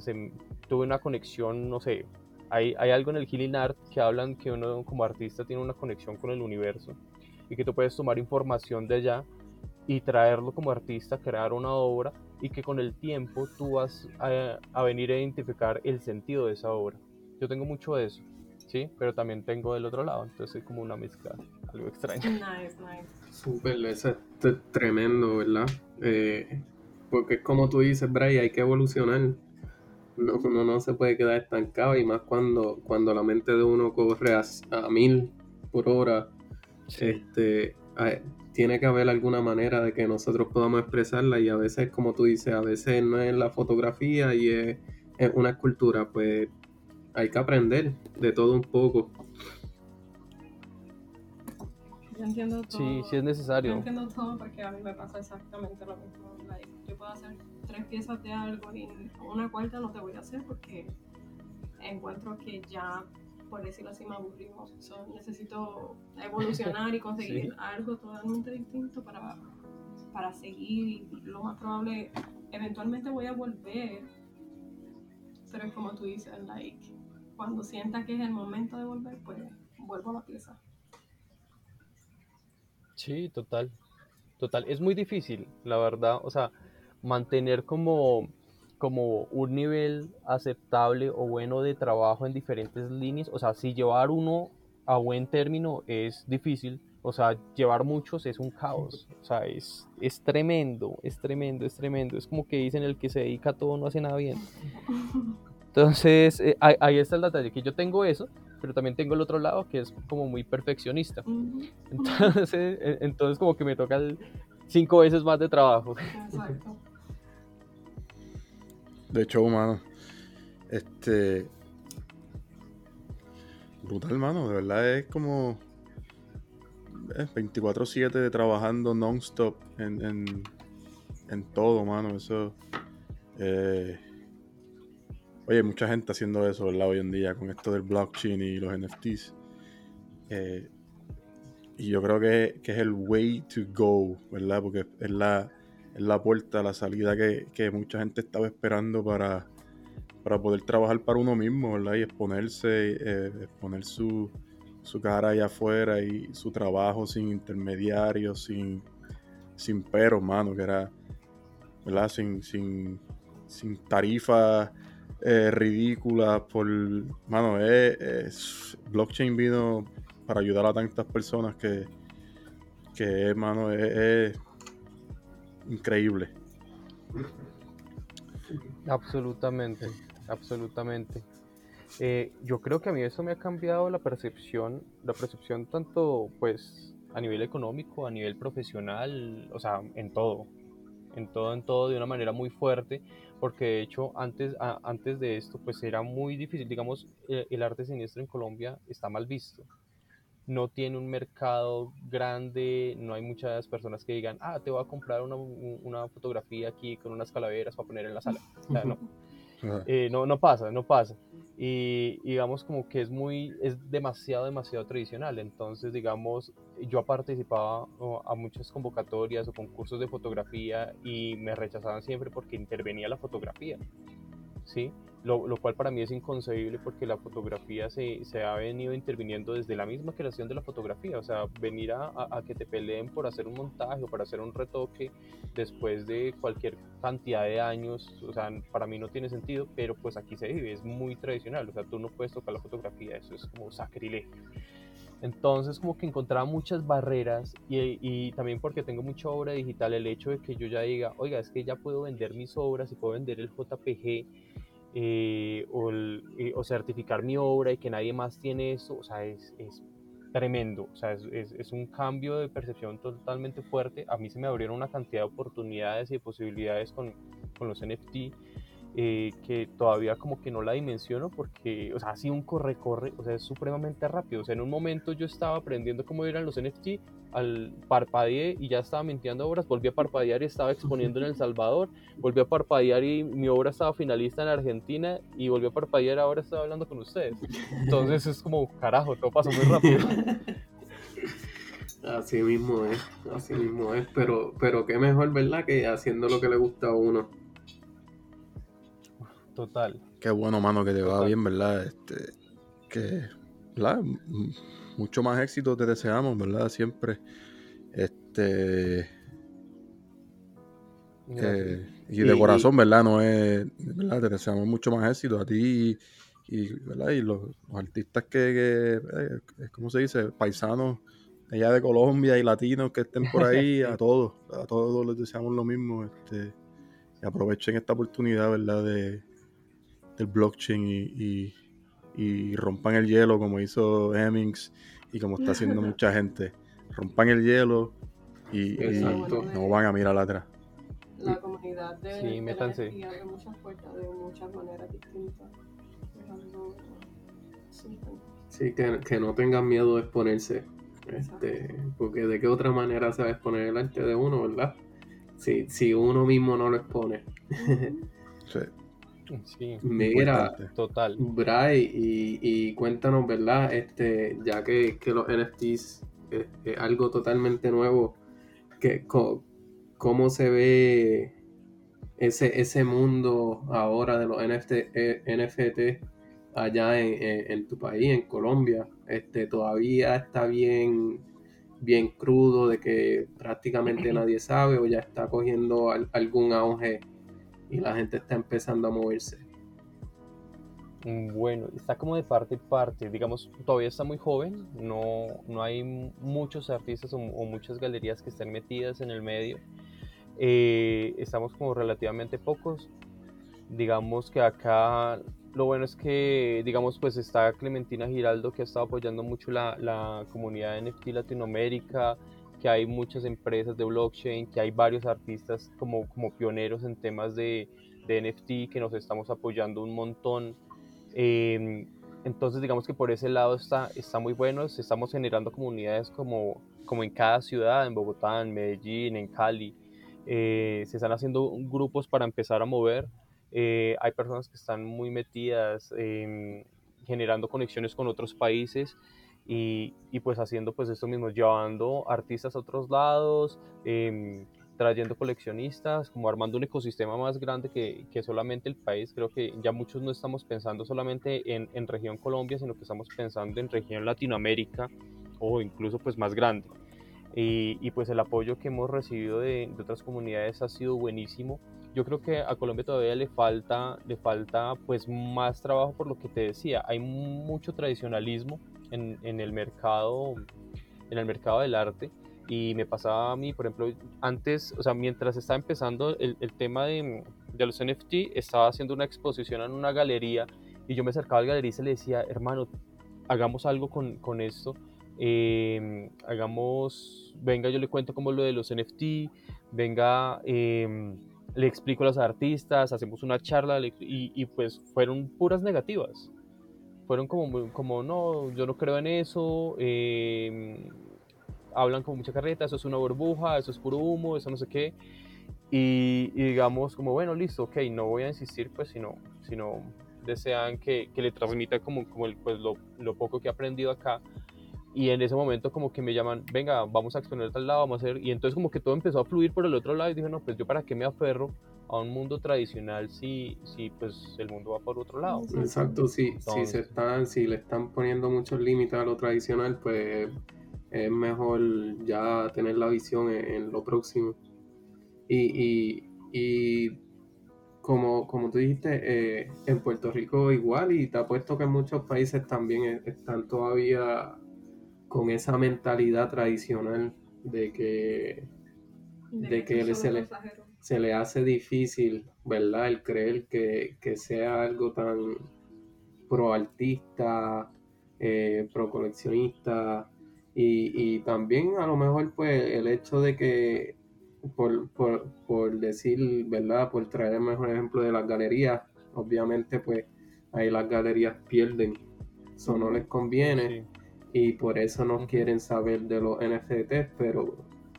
tuve una conexión, no sé, hay, hay, algo en el Healing Art que hablan que uno como artista tiene una conexión con el universo y que tú puedes tomar información de allá y traerlo como artista, crear una obra y que con el tiempo tú vas a, a venir a identificar el sentido de esa obra. Yo tengo mucho de eso, ¿sí? Pero también tengo del otro lado, entonces es como una mezcla, algo extraño. Nice, nice. Súper, eso es tremendo, ¿verdad? Eh, porque es como tú dices, Bray, hay que evolucionar. No, uno no se puede quedar estancado y más cuando, cuando la mente de uno corre a, a mil por hora. Este, tiene que haber alguna manera de que nosotros podamos expresarla y a veces, como tú dices, a veces no es la fotografía y es, es una escultura, pues hay que aprender de todo un poco. Yo entiendo todo. Sí, sí es necesario. Yo entiendo todo porque a mí me pasa exactamente lo mismo. yo puedo hacer tres piezas de algo y una cuarta no te voy a hacer porque encuentro que ya, por decirlo así, me aburrimos. necesito evolucionar y (laughs) conseguir algo totalmente distinto para, para seguir. Y lo más probable, eventualmente voy a volver. Pero es como tú dices, like, cuando sienta que es el momento de volver, pues vuelvo a la pieza. Sí, total. Total. Es muy difícil, la verdad. O sea, mantener como, como un nivel aceptable o bueno de trabajo en diferentes líneas. O sea, si llevar uno a buen término es difícil. O sea, llevar muchos es un caos. O sea, es, es tremendo, es tremendo, es tremendo. Es como que dicen el que se dedica a todo no hace nada bien. (laughs) Entonces, eh, ahí, está el detalle, que yo tengo eso, pero también tengo el otro lado que es como muy perfeccionista. Entonces, e, entonces como que me toca cinco veces más de trabajo. Exacto. De hecho, humano, este... Brutal, mano, de verdad es como... 24-7 trabajando non-stop en, en, en, todo, mano. Eso... Eh, Oye, mucha gente haciendo eso, ¿verdad? Hoy en día con esto del blockchain y los NFTs. Eh, y yo creo que, es el way to go, ¿verdad? Porque es la, es la puerta, la salida que, mucha gente estaba esperando para, para poder trabajar para uno mismo, ¿verdad? Y exponerse, eh, exponer su, su cara allá afuera y su trabajo sin intermediarios, sin, sin pero, mano, que era, ¿verdad? Sin, sin, sin tarifas eh, ridículas por, mano, es, blockchain vino para ayudar a tantas personas que, que mano, es, increíble. Absolutamente, absolutamente. Eh, yo creo que a mí eso me ha cambiado la percepción, la percepción tanto pues a nivel económico, a nivel profesional, o sea, en todo, en todo, en todo, de una manera muy fuerte, porque de hecho antes, antes de esto pues era muy difícil, digamos, eh, el, arte siniestro en Colombia está mal visto, no tiene un mercado grande, no hay muchas personas que digan, ah, te voy a comprar una, una fotografía aquí con unas calaveras para poner en la sala, no. Eh, no, no pasa, no pasa y digamos como que es muy, es demasiado, demasiado tradicional. Entonces, digamos, yo participaba a muchas convocatorias o concursos de fotografía y me rechazaban siempre porque intervenía la fotografía, ¿sí? Lo, lo cual para mí es inconcebible porque la fotografía se, se, ha venido interviniendo desde la misma creación de la fotografía, o sea, venir a, a, que te peleen por hacer un montaje o para hacer un retoque después de cualquier cantidad de años, o sea, para mí no tiene sentido, pero pues aquí se vive, es muy tradicional, o sea, tú no puedes tocar la fotografía, eso es como sacrilegio. Entonces como que encontraba muchas barreras y, y, también porque tengo mucha obra digital, el hecho de que yo ya diga, oiga, es que ya puedo vender mis obras y puedo vender el JPG eh, eh, o, certificar mi obra y que nadie más tiene eso, o sea, es, es tremendo, o sea, es, es, un cambio de percepción totalmente fuerte. A mí se me abrieron una cantidad de oportunidades y posibilidades con, con los NFT eh, que todavía como que no la dimensiono porque, o sea, así un corre-corre, o sea, es supremamente rápido. O sea, en un momento yo estaba aprendiendo cómo eran los NFT, al parpadeé y ya estaba mintiendo obras, volví a parpadear y estaba exponiendo en El Salvador, volví a parpadear y mi obra estaba finalista en Argentina y volví a parpadear ahora estaba hablando con ustedes. Entonces es como, carajo, todo pasó muy rápido. (laughs) Así mismo es, así mismo es, pero, pero qué mejor, ¿verdad? Que haciendo lo que le gusta a uno. Total. Qué bueno, mano, que te va bien, ¿verdad? Este, que, ¿verdad? Mucho más éxito te deseamos, ¿verdad? Siempre. Este. Eh, y de corazón, ¿verdad? No es, ¿verdad? Te deseamos mucho más éxito a ti y, ¿verdad? y los, artistas que, que eh, ¿cómo se dice? Paisanos allá de Colombia y latinos que estén por ahí, a (laughs) todos, a todos les deseamos lo mismo. Este, y aprovechen esta oportunidad, ¿verdad? De, del blockchain y, y, rompan el hielo como hizo Hemmings y como está haciendo (laughs) mucha gente. Rompan el hielo y, no van a mirar atrás la comunidad de, sí, métanse. muchas puertas de muchas maneras distintas. Sí, que, que, no tengan miedo de exponerse. Este, porque de qué otra manera se va a exponer el arte de uno, ¿verdad? Si, si uno mismo no lo expone. (laughs) sí. Sí, Mira, total. Bray, y, y, cuéntanos, ¿verdad? Este, ya que, que los NFTs es, es, algo totalmente nuevo, que, cómo se ve ese, ese mundo ahora de los NFT, eh, allá en, tu país, en Colombia. Este, todavía está bien, bien crudo de que prácticamente (clears throat) nadie sabe o ya está cogiendo algún auge y la gente está empezando a moverse. Bueno, está como de parte y parte, digamos, todavía está muy joven, no, no hay muchos artistas o, o muchas galerías que estén metidas en el medio, eh, estamos como relativamente pocos. Digamos que acá lo bueno es que, digamos, pues está Clementina Giraldo que ha estado apoyando mucho la, la comunidad NFT Latinoamérica, que hay muchas empresas de blockchain, que hay varios artistas como, como pioneros en temas de, de NFT que nos estamos apoyando un montón. Em, entonces, digamos que por ese lado está, está muy bueno. Estamos generando comunidades como, como en cada ciudad, en Bogotá, en Medellín, en Cali. Eh, se están haciendo grupos para empezar a mover. Eh, hay personas que están muy metidas generando conexiones con otros países y, y, pues haciendo pues esto mismo, llevando artistas a otros lados, em, trayendo coleccionistas, como armando un ecosistema más grande que, que, solamente el país. Creo que ya muchos no estamos pensando solamente en, en región Colombia, sino que estamos pensando en región Latinoamérica o incluso pues más grande. Y, pues el apoyo que hemos recibido de, otras comunidades ha sido buenísimo. Yo creo que a Colombia todavía le falta, le falta pues más trabajo por lo que te decía. Hay mucho tradicionalismo en, en el mercado, en el mercado del arte. Y me pasaba a mí, por ejemplo, antes, o sea, mientras estaba empezando el, el tema de, de, los NFT, estaba haciendo una exposición en una galería y yo me acercaba al galerista y le decía, hermano, hagamos algo con, con esto Em, hagamos, venga, yo le cuento como lo de los NFT, venga, em, le explico a los artistas, hacemos una charla y, pues fueron puras negativas. Fueron como, como, no, yo no creo en eso, em, hablan con mucha carreta, eso es una burbuja, eso es puro humo, eso no sé qué. Y, digamos como, bueno, listo, ok, no voy a insistir, pues, sino, sino desean que, que le transmita como, como el, pues, lo poco que he aprendido acá y en ese momento como que me llaman, venga, vamos a exponer tal lado, vamos a hacer, y entonces como que todo empezó a fluir por el otro lado y dije, no, pues yo para qué me aferro a un mundo tradicional si, si pues el mundo va por otro lado. Exacto, sí, si se están, si le están poniendo muchos límites a lo tradicional, pues es mejor ya tener la visión en, lo próximo. Y, y, y como, como tú dijiste, eh, en Puerto Rico igual, y te apuesto que en muchos países también están todavía con esa mentalidad tradicional de que, de, que, se, le, se, le, hace difícil, ¿verdad? El creer que, sea algo tan pro artista, eh, pro coleccionista y, también a lo mejor pues el hecho de que por, por, decir, ¿verdad? Por traer el mejor ejemplo de las galerías, obviamente pues ahí las galerías pierden, eso no les conviene y por eso no quieren saber de los NFTs, pero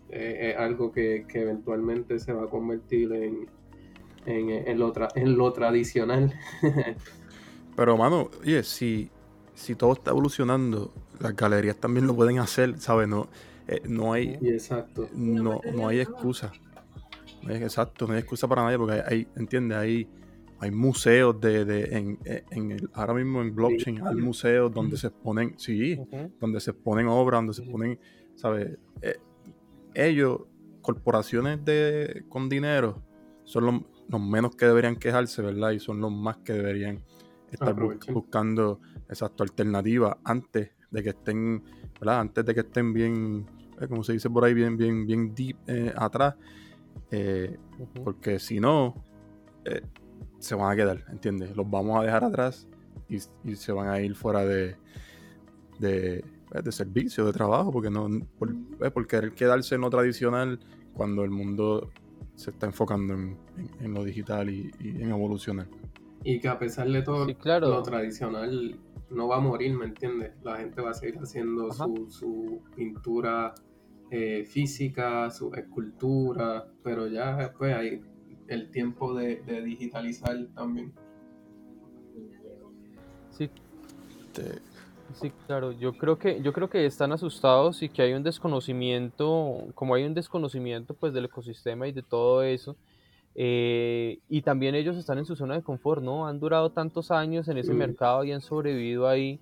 eh, es algo que, eventualmente se va a convertir en, en, lo, en lo tradicional. (laughs) pero, mano, oye, si, si todo está evolucionando, las galerías también lo pueden hacer, ¿sabes? No, eh, no hay, exacto. no, no hay excusa. No hay- exacto, no hay excusa para nadie porque hay, hay- ¿entiendes? Hay, hay museos de, de en, en el, ahora mismo en blockchain hay museos donde se exponen, sí, donde se exponen obras, donde se exponen, ¿sabes? Eh, ellos, corporaciones de, con dinero, son los, los menos que deberían quejarse, ¿verdad? Y son los más que deberían estar Aprovechen. buscando, exacto, alternativas antes de que estén, ¿verdad? Antes de que estén bien, eh, como se dice por ahí, bien, bien, bien deep eh, atrás. Eh, porque si no, se van a quedar, ¿entiendes? Los vamos a dejar atrás y, y se van a ir fuera de, de, eh, de servicio, de trabajo, porque no por, eh, por querer quedarse en lo tradicional cuando el mundo se está enfocando en, en- en lo digital y, y en evolucionar. Y que a pesar de todo, Sí, claro. lo tradicional no va a morir, ¿me entiendes? La gente va a seguir haciendo su, su pintura eh, física, su escultura, pero ya pues hay el tiempo de, de digitalizar también. Sí, Sí, claro, yo creo que, yo creo que están asustados y que hay un desconocimiento, como hay un desconocimiento pues del ecosistema y de todo eso, eh, y también ellos están en su zona de confort, ¿no? Han durado tantos años en ese Mm. mercado y han sobrevivido ahí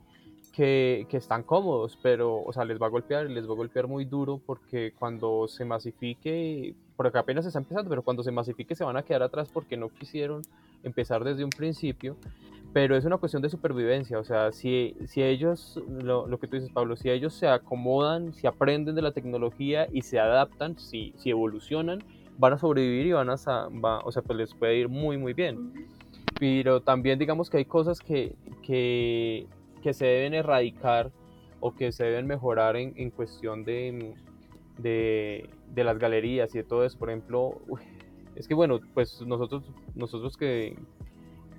que, que están cómodos, pero, o sea, les va a golpear, les va a golpear muy duro porque cuando se masifique, porque apenas se está empezando, pero cuando se masifique se van a quedar atrás porque no quisieron empezar desde un principio pero es una cuestión de supervivencia, o sea, si, si ellos, lo, lo que tú dices, Pablo, si ellos se acomodan, si aprenden de la tecnología y se adaptan, si, si evolucionan, van a sobrevivir y van a, va- o sea, pues les puede ir muy, muy bien. Pero también digamos que hay cosas que, que, que se deben erradicar o que se deben mejorar en, en cuestión de, de, de las galerías y de todo eso. Por ejemplo, uy, es que bueno, pues nosotros, nosotros que,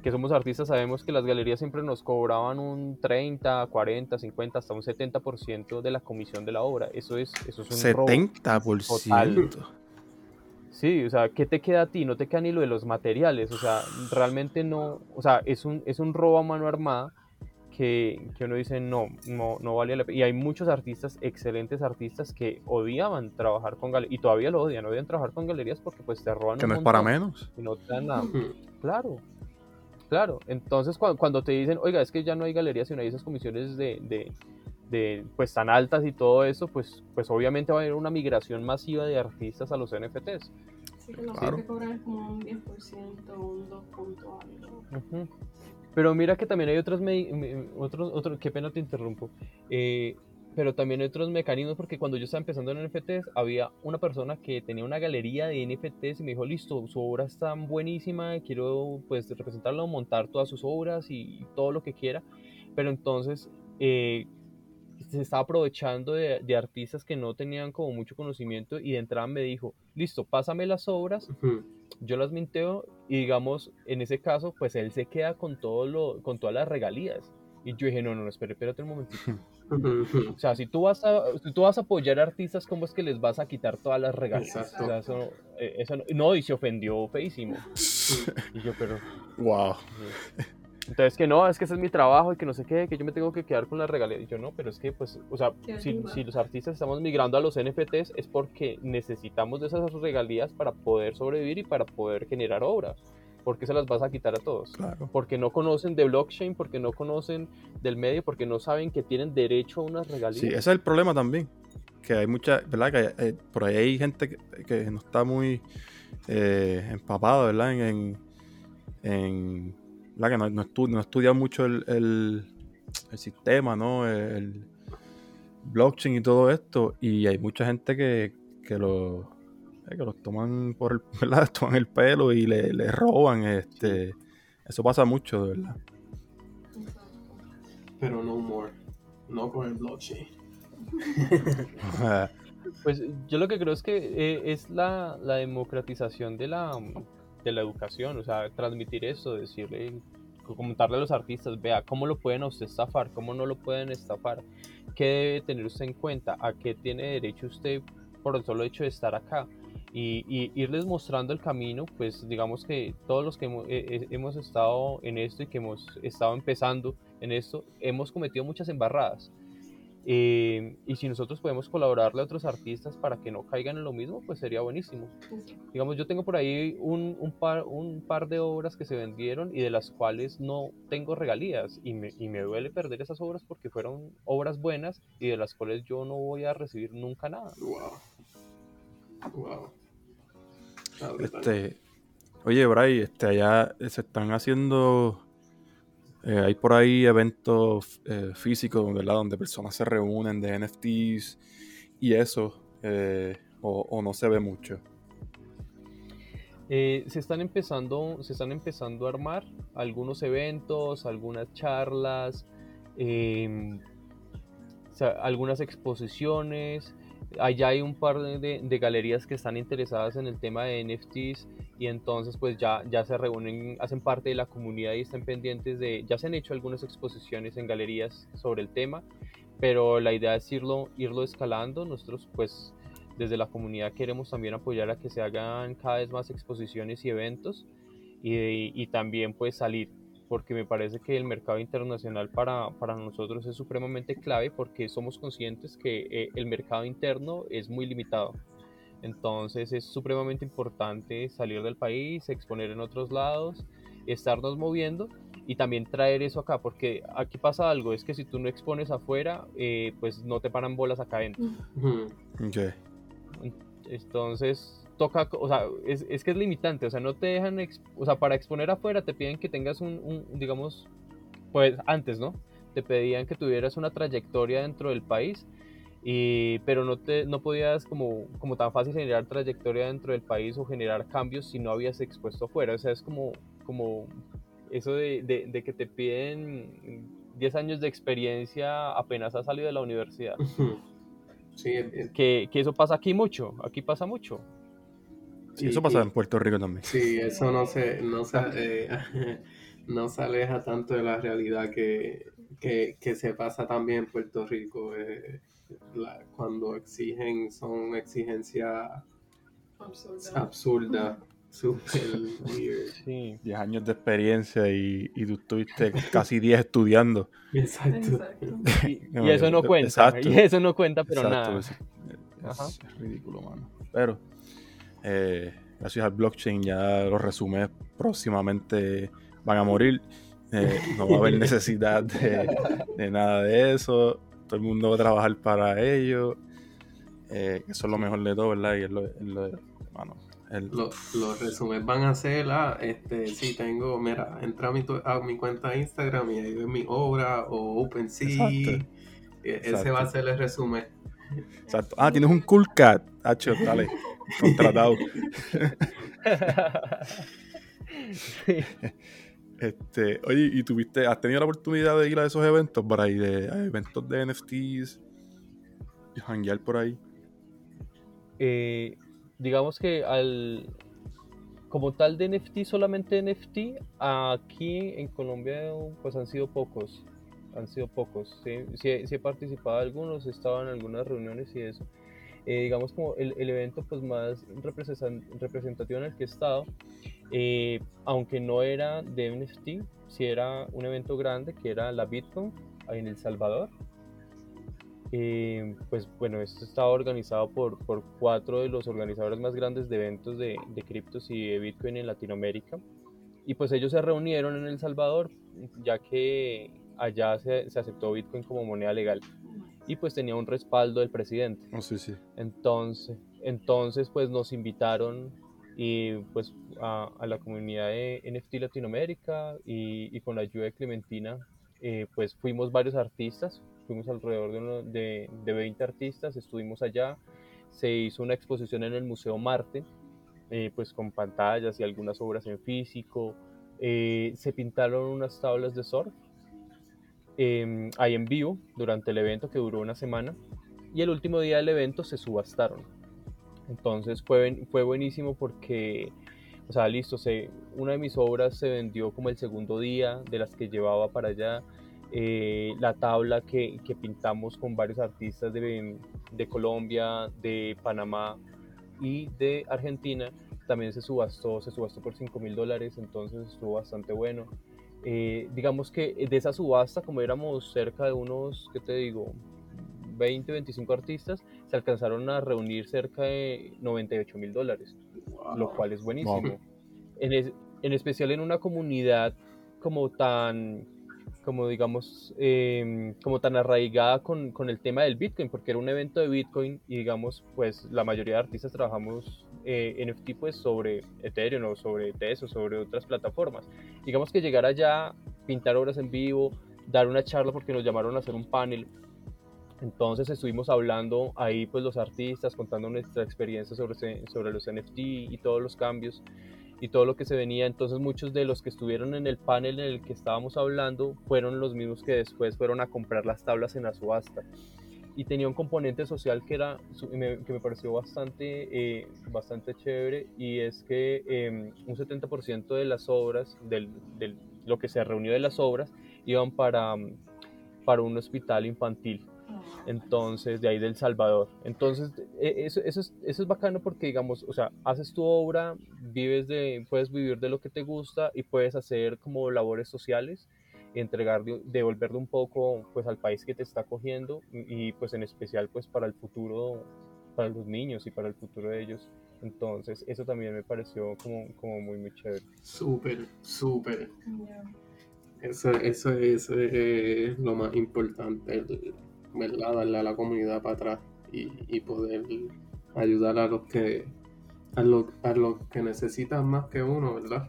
que somos artistas sabemos que las galerías siempre nos cobraban un 30, 40, 50, hasta un 70% de la comisión de la obra. Eso es, eso es un robo. 70%. Sí, o sea, ¿qué te queda a ti? No te queda ni lo de los materiales, o sea, realmente no, o sea, es un, es un robo a mano armada que, que uno dice, no, no, no vale la pena. Y hay muchos artistas, excelentes artistas, que odiaban trabajar con galerías, y todavía lo odian, odian trabajar con galerías porque pues te roban Que un no es para menos. y no te dan nada. Claro, claro. Entonces, cua- cuando, te dicen, oiga, es que ya no hay galerías y no hay esas comisiones de, de, de, pues tan altas y todo eso, pues, pues obviamente va a haber una migración masiva de artistas a los NFTs. Así que lo Claro. que cobran como un 10%, un 2 punto algo. Pero mira que también hay otros, otros, otro, qué pena te interrumpo, Eh, pero también otros mecanismos porque cuando yo estaba empezando en NFTs había una persona que tenía una galería de NFTs y me dijo, listo, su obra está buenísima, quiero pues representarlo, montar todas sus obras y todo lo que quiera, pero entonces eh, se estaba aprovechando de, artistas que no tenían como mucho conocimiento y de entrada me dijo, listo, pásame las obras. Yo las minteo y digamos, en ese caso, pues él se queda con todo lo, con todas las regalías. Y yo dije, no, no, no, espera, espérate un momentito. (laughs) O sea, si tú vas a, si tú vas a apoyar a artistas, ¿cómo es que les vas a quitar todas las regalías? Exacto. O sea, eso, no- eh, eso no, no, y se ofendió feísimo. (laughs) Y yo, pero... Wow. Entonces que no, es que ese es mi trabajo y que no sé qué, que yo me tengo que quedar con las regalías. Y yo no, pero es que pues, o sea, si, los artistas estamos migrando a los NFTs es porque necesitamos de esas regalías para poder sobrevivir y para poder generar obras. ¿Por qué se las vas a quitar a todos? Claro. Porque no conocen de blockchain, porque no conocen del medio, porque no saben que tienen derecho a unas regalías. Sí, ese es el problema también. Que hay mucha, ¿verdad? Que hay- eh, por ahí hay gente que, que no está muy eh, empapada, ¿verdad? En, en, en- ¿verdad? Que no, no, estu- no estudia mucho el, el- el sistema, ¿no? El blockchain y todo esto. Y hay mucha gente que, que lo eh, que los toman por el, (laughs) ¿verdad? Toman el pelo y le, le roban. Este, Eso pasa mucho, de verdad. Pero no more. No con el blockchain. (laughs) Pues yo lo que creo es que eh, es la, la democratización de la, de la educación, o sea, transmitir eso, decirle, comentarle a los artistas, vea, cómo lo pueden a usted estafar, cómo no lo pueden estafar, qué debe tener usted en cuenta, a qué tiene derecho usted por el solo hecho de estar acá. Y, irles mostrando el camino, pues digamos que todos los que eh, eh, hemos estado en esto y que hemos estado empezando en esto, hemos cometido muchas embarradas. Eh, y si nosotros podemos colaborarle a otros artistas para que no caigan en lo mismo, pues sería buenísimo. Digamos, yo tengo por ahí un, un, par, un par de obras que se vendieron y de las cuales no tengo regalías y me, y me duele perder esas obras porque fueron obras buenas y de las cuales yo no voy a recibir nunca nada. Wow. Wow. Este, oye, Bray, este, allá se están haciendo eh, hay por ahí eventos eh, físicos, ¿verdad? Donde personas se reúnen de NFTs y eso, eh, o, no se ve mucho. se están empezando, se están empezando a armar algunos eventos, algunas charlas, em, algunas exposiciones. Allá hay un par de, de, galerías que están interesadas en el tema de NFTs y entonces pues ya, ya se reúnen, hacen parte de la comunidad y están pendientes de, ya se han hecho algunas exposiciones en galerías sobre el tema, pero la idea es irlo, irlo escalando, nosotros pues desde la comunidad queremos también apoyar a que se hagan cada vez más exposiciones y eventos y, y también pues salir, porque me parece que el mercado internacional para, para, nosotros es supremamente clave porque somos conscientes que eh, el mercado interno es muy limitado. Entonces es supremamente importante salir del país, exponer en otros lados, estarnos moviendo y también traer eso acá, porque aquí pasa algo, es que si tú no expones afuera, eh, pues no te paran bolas acá adentro. Okay. Entonces toca, o sea, es, es, que es limitante, o sea, no te dejan, o sea, para exponer afuera te piden que tengas un, un, digamos, pues antes, ¿no? Te pedían que tuvieras una trayectoria dentro del país pero no, te, no podías como, como tan fácil generar trayectoria dentro del país o generar cambios si no habías expuesto afuera. O sea, es como, como eso de, de, que te piden 10 años de experiencia apenas has salido de la universidad. Sí, que, que, eso pasa aquí mucho, aquí pasa mucho. Sí, eso pasa en Puerto Rico también. Sí, eso no se, no se, eh, (laughs) no se aleja tanto de la realidad que, que, que se pasa también en Puerto Rico. Eh, cuando exigen, son exigencias absurdas. Super weird. Sí. 10 años de experiencia y, y tú estuviste casi 10 estudiando. (laughs) Exacto. Y, eso no cuenta. Y eso no cuenta, pero nada. Es, es, ridículo, mano. Pero, eh, gracias al blockchain, ya los resumés próximamente van a morir. Eh, no va a haber (laughs) necesidad de, de, nada de eso todo el mundo va a trabajar para ellos. Eh, eso es lo mejor de todo, ¿verdad? Y es lo, de, los, resúmenes van a ser, ah, este, sí, tengo, mira, entra a mi, a mi cuenta de Instagram y ahí ves mi obra o OpenSea. E, ese va a ser el resumen. Exacto. Ah, tienes un cool cat. Hacho, dale, (laughs) contratado. sí. (laughs) Este, oye, ¿y tuviste, has tenido la oportunidad de ir a esos eventos por ahí, de eventos de NFTs y hanguear por ahí? Eh, digamos que al como tal de NFT, solamente NFT, aquí en Colombia pues han sido pocos, han sido pocos, sí, sí, he participado en algunos, he estado en algunas reuniones y eso. Eh, digamos como el, el, evento pues más representativo en el que he estado eh, aunque no era de NFT, si era un evento grande que era la Bitcoin en El Salvador. Eh, pues bueno, esto estaba organizado por, por, cuatro de los organizadores más grandes de eventos de, de criptos y de Bitcoin en Latinoamérica. Y pues ellos se reunieron en El Salvador, ya que allá se, se aceptó Bitcoin como moneda legal. Y pues tenía un respaldo del presidente. Oh, sí, sí. Entonces, entonces pues nos invitaron y pues a, la comunidad de NFT Latinoamérica y, con la ayuda de Clementina eh, pues fuimos varios artistas, fuimos alrededor de, de, 20 artistas, estuvimos allá, se hizo una exposición en el Museo Marte, eh, pues con pantallas y algunas obras en físico, eh, se pintaron unas tablas de surf em, ahí en vivo durante el evento que duró una semana y el último día del evento se subastaron entonces fue, fue buenísimo porque, o sea, listo, se, una de mis obras se vendió como el segundo día de las que llevaba para allá. Eh, la tabla que, que, pintamos con varios artistas de, de, Colombia, de Panamá y de Argentina también se subastó, se subastó por 5 mil dólares, entonces estuvo bastante bueno. Eh, digamos que de esa subasta, como éramos cerca de unos, ¿qué te digo? 20, 25 artistas, se alcanzaron a reunir cerca de 98 mil dólares, lo cual es buenísimo. En, en especial en una comunidad como tan como digamos, em, como tan arraigada con, con, el tema del Bitcoin, porque era un evento de Bitcoin y digamos, pues la mayoría de artistas trabajamos eh, NFT pues sobre Ethereum o sobre Tezos o sobre otras plataformas. Digamos que llegar allá, pintar obras en vivo, dar una charla porque nos llamaron a hacer un panel. Entonces estuvimos hablando ahí pues los artistas, contando nuestra experiencia sobre, sobre los NFT y todos los cambios y todo lo que se venía. Entonces muchos de los que estuvieron en el panel en el que estábamos hablando fueron los mismos que después fueron a comprar las tablas en la subasta. Y tenía un componente social que, era, que me pareció bastante, eh, bastante chévere y es que em, un 70% de las obras, del, lo que se reunió de las obras, iban para, para un hospital infantil entonces de ahí del Salvador. Entonces, e, eso, eso, es, eso es bacano porque, digamos, o sea, haces tu obra, vives de, puedes vivir de lo que te gusta y puedes hacer como labores sociales, entregar, devolverle un poco pues al país que te está cogiendo y, pues en especial pues para el futuro, para los niños y para el futuro de ellos. Entonces, eso también me pareció como, como muy, muy chévere. Súper, súper. Eso, eso, eso, es lo más importante, ¿verdad? Darle a la comunidad para atrás y, poder ayudar a los que a los, a los que necesitan más que uno, ¿verdad?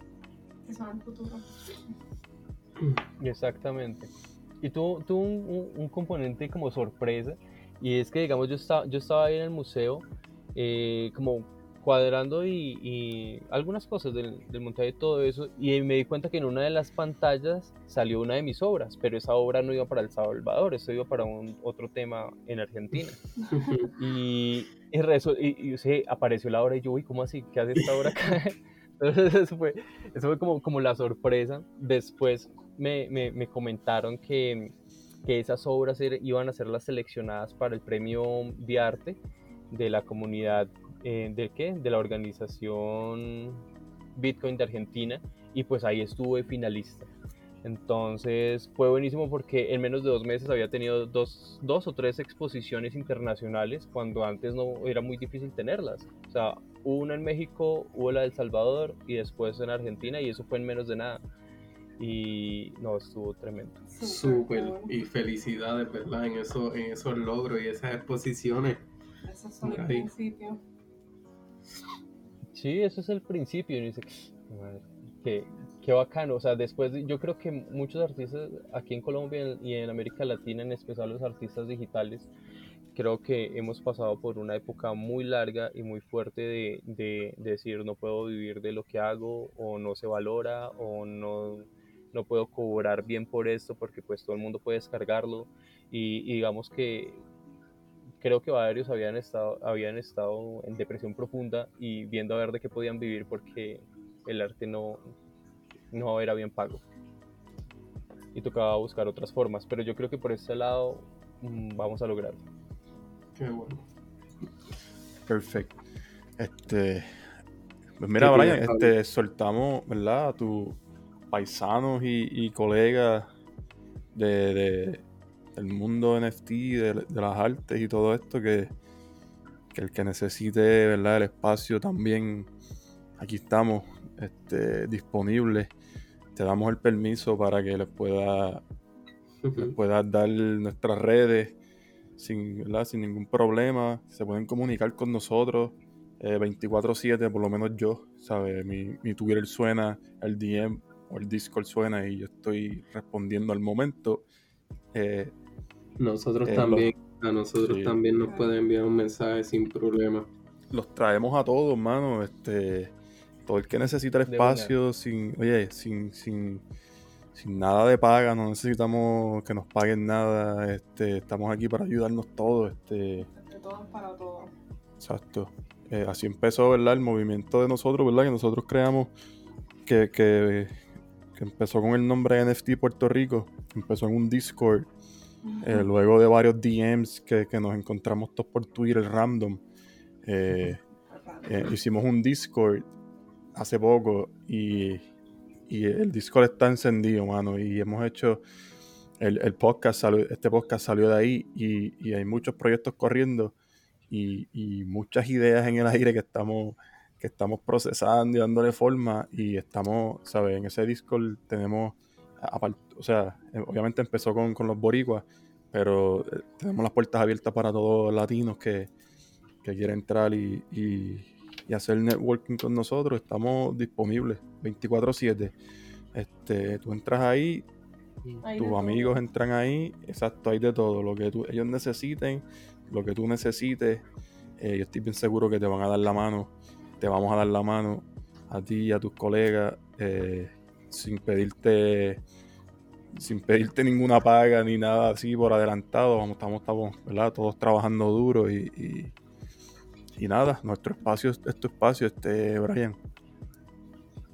El futuro. Exactamente. Y tuvo, tuvo un, un, componente como sorpresa, y es que, digamos, yo estaba, yo estaba ahí en el museo, eh, como cuadrando y, algunas cosas del, del, montaje y todo eso, y me di cuenta que en una de las pantallas salió una de mis obras, pero esa obra no iba para El Salvador, eso iba para un, otro tema en Argentina. (laughs) y, y, y, y apareció la obra y yo, uy, ¿cómo así? ¿Qué hace esta obra acá? (laughs) Entonces eso fue, eso fue como, como la sorpresa. Después me, me, me comentaron que, que esas obras iban a ser las seleccionadas para el premio de arte de la comunidad eh, ¿de qué? De la organización Bitcoin de Argentina y pues ahí estuve finalista. Entonces fue buenísimo porque en menos de dos meses había tenido dos, dos, o tres exposiciones internacionales cuando antes no era muy difícil tenerlas. O sea, una en México, hubo la de El Salvador y después en Argentina y eso fue en menos de nada. Y no, estuvo tremendo. Súper y felicidades, ¿verdad? En, eso, en esos logros y esas exposiciones. Esos son el principio. Sí, eso es el principio. Y dice, qué, qué bacano. O sea, después, yo creo que muchos artistas aquí en Colombia y en América Latina, en especial los artistas digitales, creo que hemos pasado por una época muy larga y muy fuerte de, de, decir no puedo vivir de lo que hago o no se valora o no, no puedo cobrar bien por esto porque pues todo el mundo puede descargarlo y digamos que creo que varios habían estado, habían estado en depresión profunda y viendo a ver de qué podían vivir porque el arte no, no era bien pago. Y tocaba buscar otras formas, pero yo creo que por ese lado mm, vamos a lograrlo. Qué bueno. Perfecto. Este, pues mira, Brian, este, soltamos, ¿verdad? A tus paisanos y, y colegas de, de, el mundo NFT, de, las artes y todo esto, que, el que necesite ¿verdad? el espacio también, aquí estamos este, disponibles. Te damos el permiso para que les pueda puedas dar nuestras redes sin, sin ningún problema. Se pueden comunicar con nosotros 24/7, eh, por lo menos yo, ¿sabes? Mi, mi Twitter suena, el DM o el Discord suena y yo estoy respondiendo al momento. Eh, nosotros eh, también, a nosotros también nos pueden enviar un mensaje sin problema. Los traemos a todos, mano. Este, todo el que necesita el espacio, sin, oye, sin, sin, sin nada de paga, no necesitamos que nos paguen nada. Este, estamos aquí para ayudarnos todos. Este, de todos para todos. Exacto. Eh, así empezó, ¿verdad? El movimiento de nosotros, ¿verdad? Que nosotros creamos que, que, que empezó con el nombre NFT Puerto Rico. Empezó en un Discord eh, luego de varios DMs que, nos encontramos todos por Twitter random, eh, eh, hicimos un Discord hace poco y, el Discord está encendido, mano. Y hemos hecho el, el podcast salió- este podcast salió de ahí y, y hay muchos proyectos corriendo y, y muchas ideas en el aire que estamos, que estamos procesando y dándole forma y estamos, ¿sabes? En ese Discord tenemos, apart- o sea, eh, obviamente empezó con, con los boricuas, pero eh, tenemos las puertas abiertas para todos los latinos que, que quieren entrar y, y- y hacer networking con nosotros. Estamos disponibles 24/7. Este, tú entras ahí, Hay tus todo. amigos entran ahí, exacto, hay de todo, lo que tú, ellos necesiten, lo que tú necesites, eh, yo estoy bien seguro que te van a dar la mano, te vamos a dar la mano a ti y a tus colegas, eh, sin pedirte, sin pedirte ninguna paga ni nada así por adelantado, vamos, estamos, estamos, ¿verdad? Todos trabajando duro y, y, nada, nuestro espacio es tu espacio, este Brian.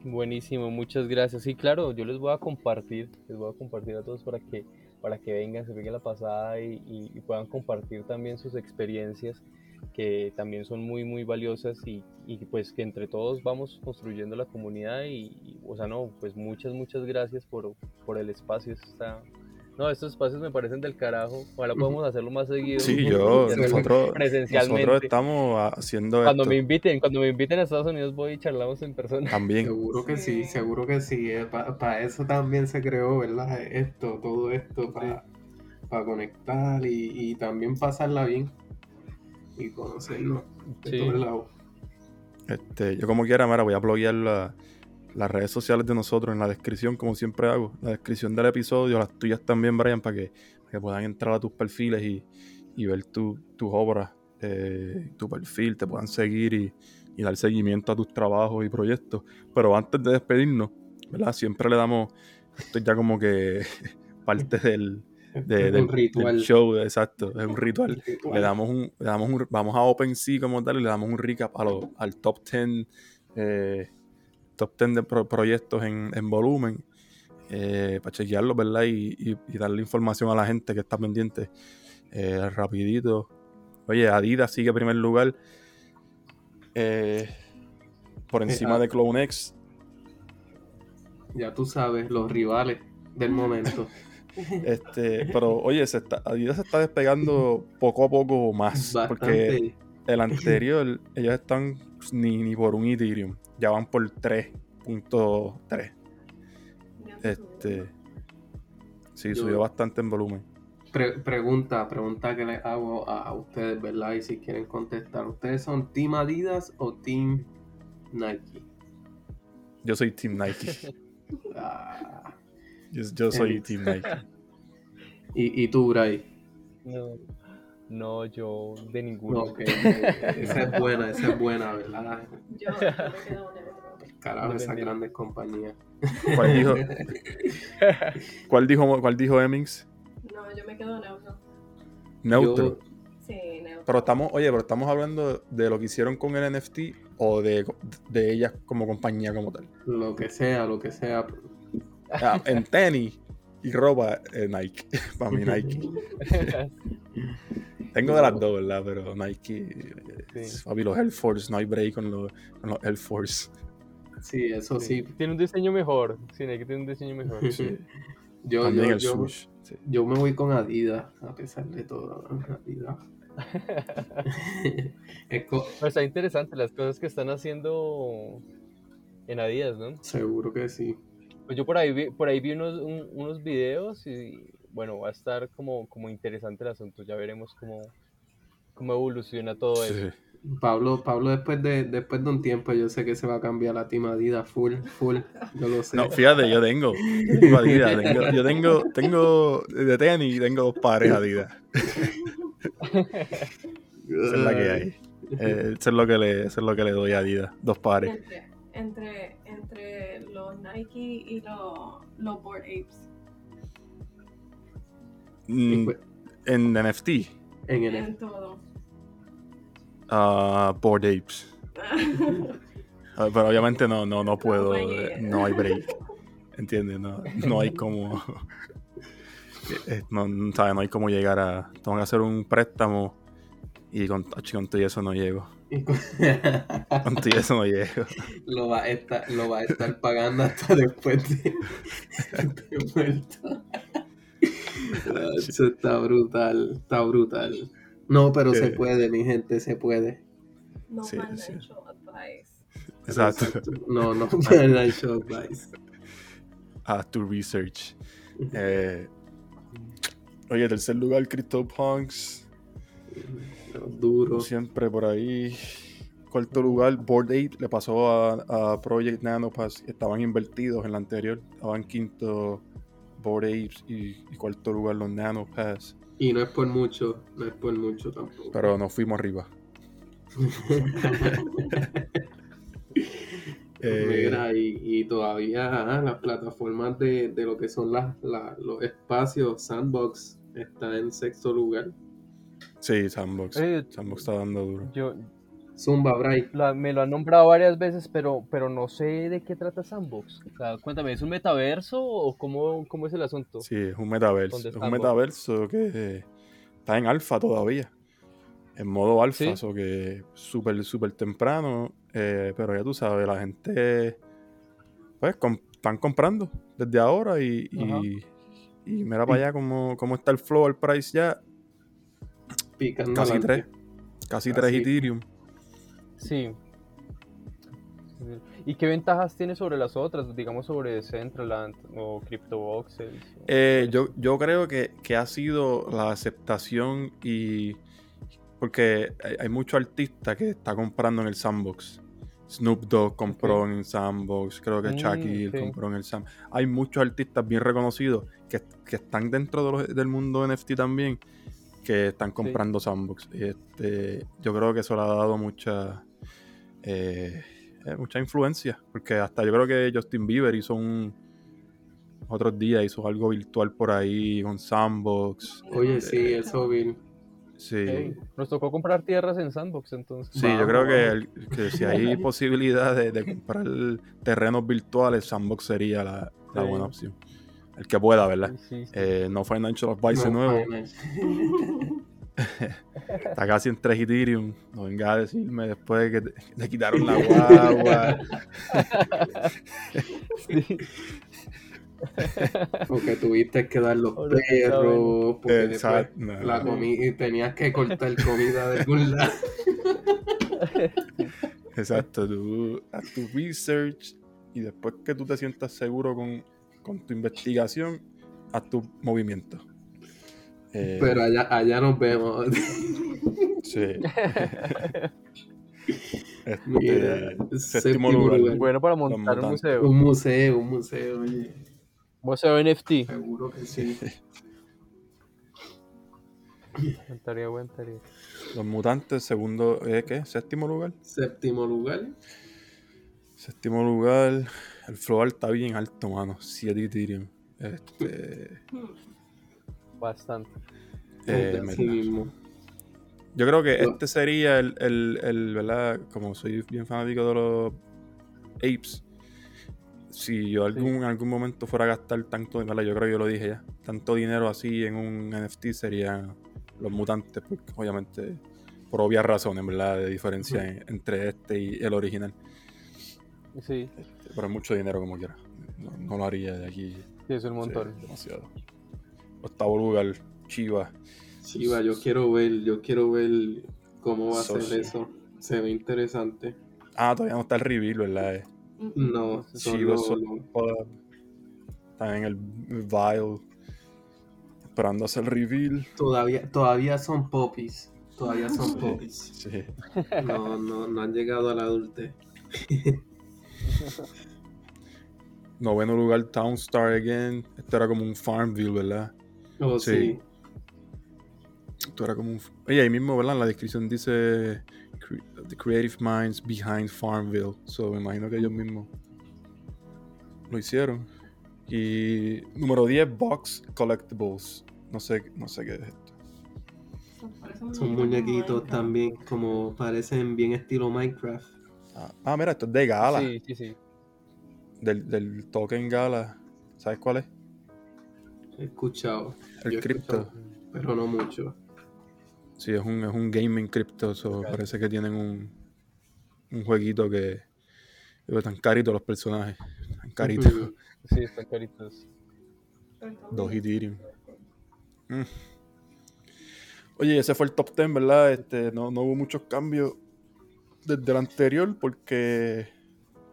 Buenísimo, muchas gracias. Sí, claro, yo les voy a compartir, les voy a compartir a todos para que, para que vengan, se peguen la pasada y puedan compartir también sus experiencias, que también son muy, muy valiosas y, y pues que entre todos vamos construyendo la comunidad y, y, o sea, no, pues muchas, muchas gracias por, por el espacio. Está... No, estos espacios me parecen del carajo. Ojalá podamos hacerlo más seguido. Sí, yo, Sí, (laughs) nosotros, presencialmente. nosotros estamos haciendo Cuando esto me inviten, cuando me inviten a Estados Unidos voy y charlamos en persona. también. Seguro que sí, Sí. seguro que sí. Para eso también se creó, ¿verdad? Esto, todo esto, para conectar y, y también pasarla bien y conocernos de Sí. todos lados. Este, yo como quiera, mira, voy a bloguear la- las redes sociales de nosotros en la descripción, como siempre hago. La descripción del episodio, las tuyas también, Brian, para que, para que puedan entrar a tus perfiles y, y ver tu- tus obras, eh, tu perfil, te puedan seguir y, y dar seguimiento a tus trabajos y proyectos. Pero antes de despedirnos, ¿verdad? Siempre le damos, esto es ya como que (laughs) parte del, de- del- un ritual. del show, exacto, es un (laughs) ritual. Le damos un, le damos un, vamos a OpenSea como tal y le damos un recap a lo- al top 10, eh, top 10 de pro- proyectos en, en volumen, eh, para chequearlo, ¿verdad? Y, y- y darle información a la gente que está pendiente. Eh, rapidito. Oye, Adidas sigue en primer lugar. eh, por encima ah. de CloneX. Ya tú sabes, los rivales del momento. (laughs) (laughs) Este, pero oye, se está- Adidas se está despegando poco a poco más. Porque el anterior, ellos están ni, ni por un Ethereum. Ya van por 3.3. Ya se Este. subió. Sí, Yo- subió bastante en volumen. Pre- pregunta, pregunta que les hago a, a ustedes, ¿verdad? Y si quieren contestar, ¿ustedes son Team Adidas o Team Nike? Yo soy Team Nike. (laughs) Ah, Yo, yo soy Eh. Team Nike. (laughs) y, y tú, Bray. No, no, yo de ninguno. Ok, (laughs) esa es buena, esa es buena, ¿verdad? Yo, yo me quedo neutro. Carajo, esas grandes compañías. (laughs) ¿Cuál dijo, cuál dijo, cuál dijo Emmings? No, yo me quedo neutro. Neutro. Yo- Sí, neutro. Pero estamos, oye, pero estamos hablando de lo que hicieron con el NFT o de, de ellas como compañía como tal. lo que sea, lo que sea. Ah, en tenis y ropa, eh, Nike. (laughs) Para mí, Nike. (laughs) Tengo de las dos, ¿verdad? Pero Nike, Sí. papi, los Air Force, no hay break con los, con los Air Force. Sí, eso sí. Tiene un diseño mejor. Sí, que tiene un diseño mejor. Sí. (laughs) Yo, yo, yo, swoosh. sí. yo me voy con Adidas, a pesar de todo. Adidas. Pero está interesante las cosas que están haciendo en Adidas, ¿no? seguro que sí. Pues yo por ahí vi, por ahí vi unos, un- unos videos y bueno, va a estar como, como interesante el asunto. Ya veremos cómo, cómo evoluciona todo eso. Pablo, Pablo después de después de un tiempo yo sé que se va a cambiar la Team Adidas full, full, yo lo sé. No, fíjate, yo tengo, yo tengo Adidas, tengo- yo tengo, tengo de tenis, tengo dos pares Adidas. Esa es la que hay. Eh, eso, es lo que le, eso es lo que le doy a Adidas, dos pares. Entre, entre, entre los Nike y los, los Bored Apes. Mm, en NFT, En todo. ah, Bored Apes. (laughs) Ah, Pero obviamente no, no, no puedo, eh, no hay break. ¿Entiendes? No, no hay como. (laughs) eh, No, no, ¿sabes? no hay como llegar a. Tengo que hacer un préstamo y con, con todo eso no llego. Con todo eso no llego. lo va a estar, lo va a estar pagando hasta después de, de muerto. Eso está brutal, está brutal. No, pero se Eh. puede, mi gente, se puede. No Sí, financial sí. advice. Exacto. No, no, financial advice. Haz tu research. Eh, oye, tercer lugar, CryptoPunks. Duro. Siempre por ahí. Cuarto lugar, Board 8 le pasó a, a Project Nanopass. Estaban invertidos en la anterior. Estaban quinto Board 8 y, y cuarto lugar los Nanopass. Y no es por mucho, no es por mucho tampoco. Pero nos fuimos arriba. (laughs) (laughs) Eh, Mira, y, y todavía las plataformas de, de lo que son las, la- los espacios, Sandbox está en sexto lugar. Sí, Sandbox. Eh, Sandbox está dando duro. Yo, Zumba, Bray. la- me lo han nombrado varias veces, pero, pero no sé de qué trata Sandbox. O sea, cuéntame, ¿es un metaverso o cómo, cómo es el asunto? Sí, es un metaverso. ¿Dónde Es un metaverso que eh, está en alfa todavía. En modo alfa, Sí. eso que súper, súper temprano. eh, pero ya tú sabes, la gente pues están comprando desde ahora y, y mira para allá cómo, cómo está el flow, el price ya. Picando Casi adelante. tres. Casi Casi. 3 Ethereum. Sí. ¿Y qué ventajas tiene sobre las otras? Digamos sobre Centraland o CryptoVoxels. Eh, yo, yo creo que, que ha sido la aceptación y. Porque hay, hay muchos artistas que está comprando en el sandbox. Snoop Dogg compró en el sandbox, creo que Mm, Shaquille sí. compró en el sandbox. Hay muchos artistas bien reconocidos que, que están dentro de los- del mundo NFT también que están comprando sandbox. Y Este, yo creo que eso le ha dado mucha. eh, eh, mucha influencia. Porque hasta yo creo que Justin Bieber hizo un otros días hizo algo virtual por ahí con Sandbox. Oye, Eh, sí, eso vi. Sí, nos tocó comprar tierras en Sandbox entonces. sí yo creo que, el- que si hay (laughs) posibilidad de, de comprar terrenos virtuales, Sandbox sería la, la Sí. buena opción. El que pueda, ¿verdad? Sí, sí. Eh, no Financial Advice de No, nuevo. Está casi en 3 Ethereum. No venga a decirme después que te, te quitaron la guagua. Sí. Porque tuviste que dar los perros, porque después Exacto. no. la comida y tenías que cortar comida de algún lado. Exacto, tú haz tu research y después que tú te sientas seguro con, con tu investigación, haz tu movimiento. Eh, Pero allá, allá nos vemos. sí. (laughs) Este, Mira, séptimo séptimo lugar. lugar. Bueno, para montar un museo. Un museo, un museo, oye. Museo NFT. Seguro que sí. (laughs) Aguantaría, aguantaría. Los mutantes, segundo, ¿eh, ¿qué? Séptimo lugar. Séptimo lugar. Séptimo lugar. El floor está bien alto, mano. 7 Ethereum. Este, Bastante. eh, mismo. Yo creo que este sería el, el, el, ¿verdad? Como soy bien fanático de los apes, si yo algún, en algún momento fuera a gastar tanto dinero, yo creo que yo lo dije ya, tanto dinero así en un NFT serían los mutantes, porque obviamente, por obvias razones, ¿verdad? De diferencia en- entre este y el original. Sí, Pero es mucho dinero como quiera. No, no lo haría de aquí. sí, es un montón. Sí, demasiado. Octavo lugar, Chiva. Chiva, yo quiero ver, yo quiero ver cómo va a Socio. ser eso. Se ve interesante. Ah, todavía no está el reveal, ¿verdad? No, son Chiva, Están en el Vile. Esperando hacer el reveal. todavía, todavía son popis. Todavía son popis. Sí. No, no, no han llegado a la adultez. (laughs) Noveno lugar, Townstar Again. Esto era como un Farmville, ¿verdad? Oh, Sí. sí. Esto era como un. Oye, ahí mismo, ¿verdad? En la descripción dice "Cre- The Creative Minds Behind Farmville. So me imagino que ellos mismos lo hicieron. Y número 10, Box Collectibles. No sé, no sé qué es esto. Son muñequitos también, como parecen bien estilo Minecraft. Ah, ah, mira, esto es de Gala. Sí, sí, sí. Del, del token Gala. ¿Sabes cuál es? He escuchado. El cripto. escuchado, Pero no mucho. Sí, es un, es un gaming cripto. so. Parece que tienen un, un jueguito que. Están caritos los personajes. Están caritos. Sí, están caritos. Dos Ethereum. Mm. Oye, ese fue el top 10, ¿verdad? Este, no, no hubo muchos cambios desde el anterior porque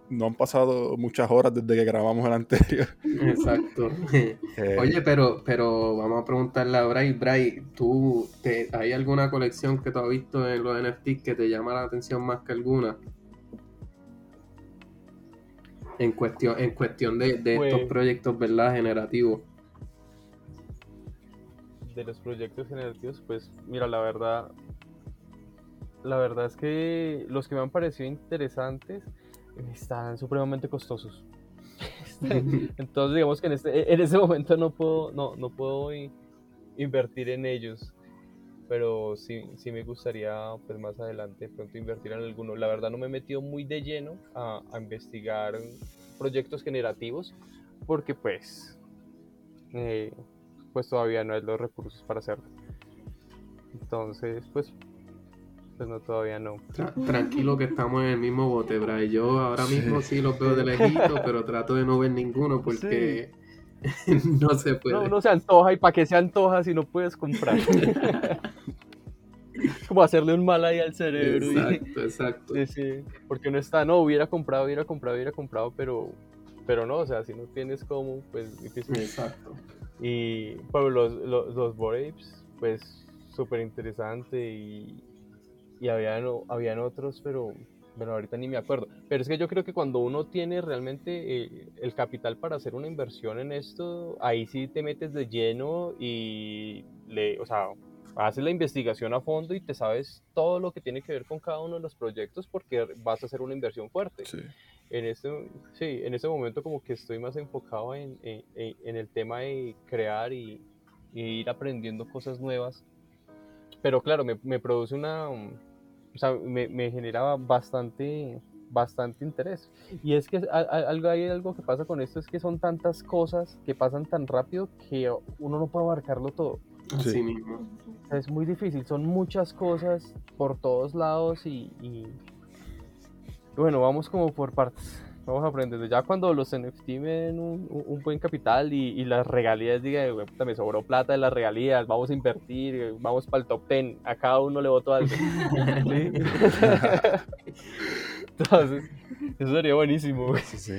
no han pasado muchas horas desde que grabamos el anterior. (laughs) Exacto. Eh, Oye, pero, pero vamos a preguntarle a Bray. Bray, ¿tú te, hay alguna colección que tú has visto en los NFTs que te llama la atención más que alguna? En cuestión, en cuestión de, de estos Pues- proyectos, ¿verdad? Generativos. de los proyectos generativos, pues mira, la verdad, la verdad es que los que me han parecido interesantes están supremamente costosos. (laughs) (laughs) Entonces digamos que en este, en ese momento no puedo, no, no puedo i- invertir en ellos. Pero sí, sí me gustaría pues más adelante de pronto invertir en alguno. La verdad no me he metido muy de lleno a, a investigar proyectos generativos porque pues eh, pues todavía no hay los recursos para hacerlo. Entonces, pues, pues no, todavía no. Tra- tranquilo que estamos en el mismo bote, Bray. Yo ahora mismo sí los veo de lejito, pero trato de no ver ninguno porque (laughs) no se puede. No, no se antoja y para qué se antoja si no puedes comprar. (laughs) Como hacerle un mal ahí al cerebro. y- Exacto, exacto. Sí, sí, porque uno está, no, hubiera comprado, hubiera comprado, hubiera comprado, pero, pero no, o sea, si no tienes cómo, pues difícil. Exacto. Y bueno, los, los, los Apes, pues súper interesante y, y habían, habían otros, pero bueno, ahorita ni me acuerdo. Pero es que yo creo que cuando uno tiene realmente eh, el capital para hacer una inversión en esto, ahí sí te metes de lleno y le, o sea, haces la investigación a fondo y te sabes todo lo que tiene que ver con cada uno de los proyectos porque vas a hacer una inversión fuerte sí. en este, sí, en este momento como que estoy más enfocado en, en- en- el tema de crear y, y ir aprendiendo cosas nuevas. Pero claro, me, me produce una, o sea, me, me generaba bastante, bastante interés. Y es que algo, hay algo que pasa con esto, es que son tantas cosas que pasan tan rápido que uno no puede abarcarlo todo. Sí. mismo. Es muy difícil, son muchas cosas por todos lados y, y- y bueno, vamos como por partes. Vamos aprendiendo. Ya cuando los NFT me den un, un- buen capital y, y las regalías digan, "Güey, puta, me sobró plata de las regalías, vamos a invertir, eh, vamos para el top 10, a cada uno le voto algo. (laughs) ¿Sí? (laughs) Entonces, eso sería buenísimo. Sí, sí.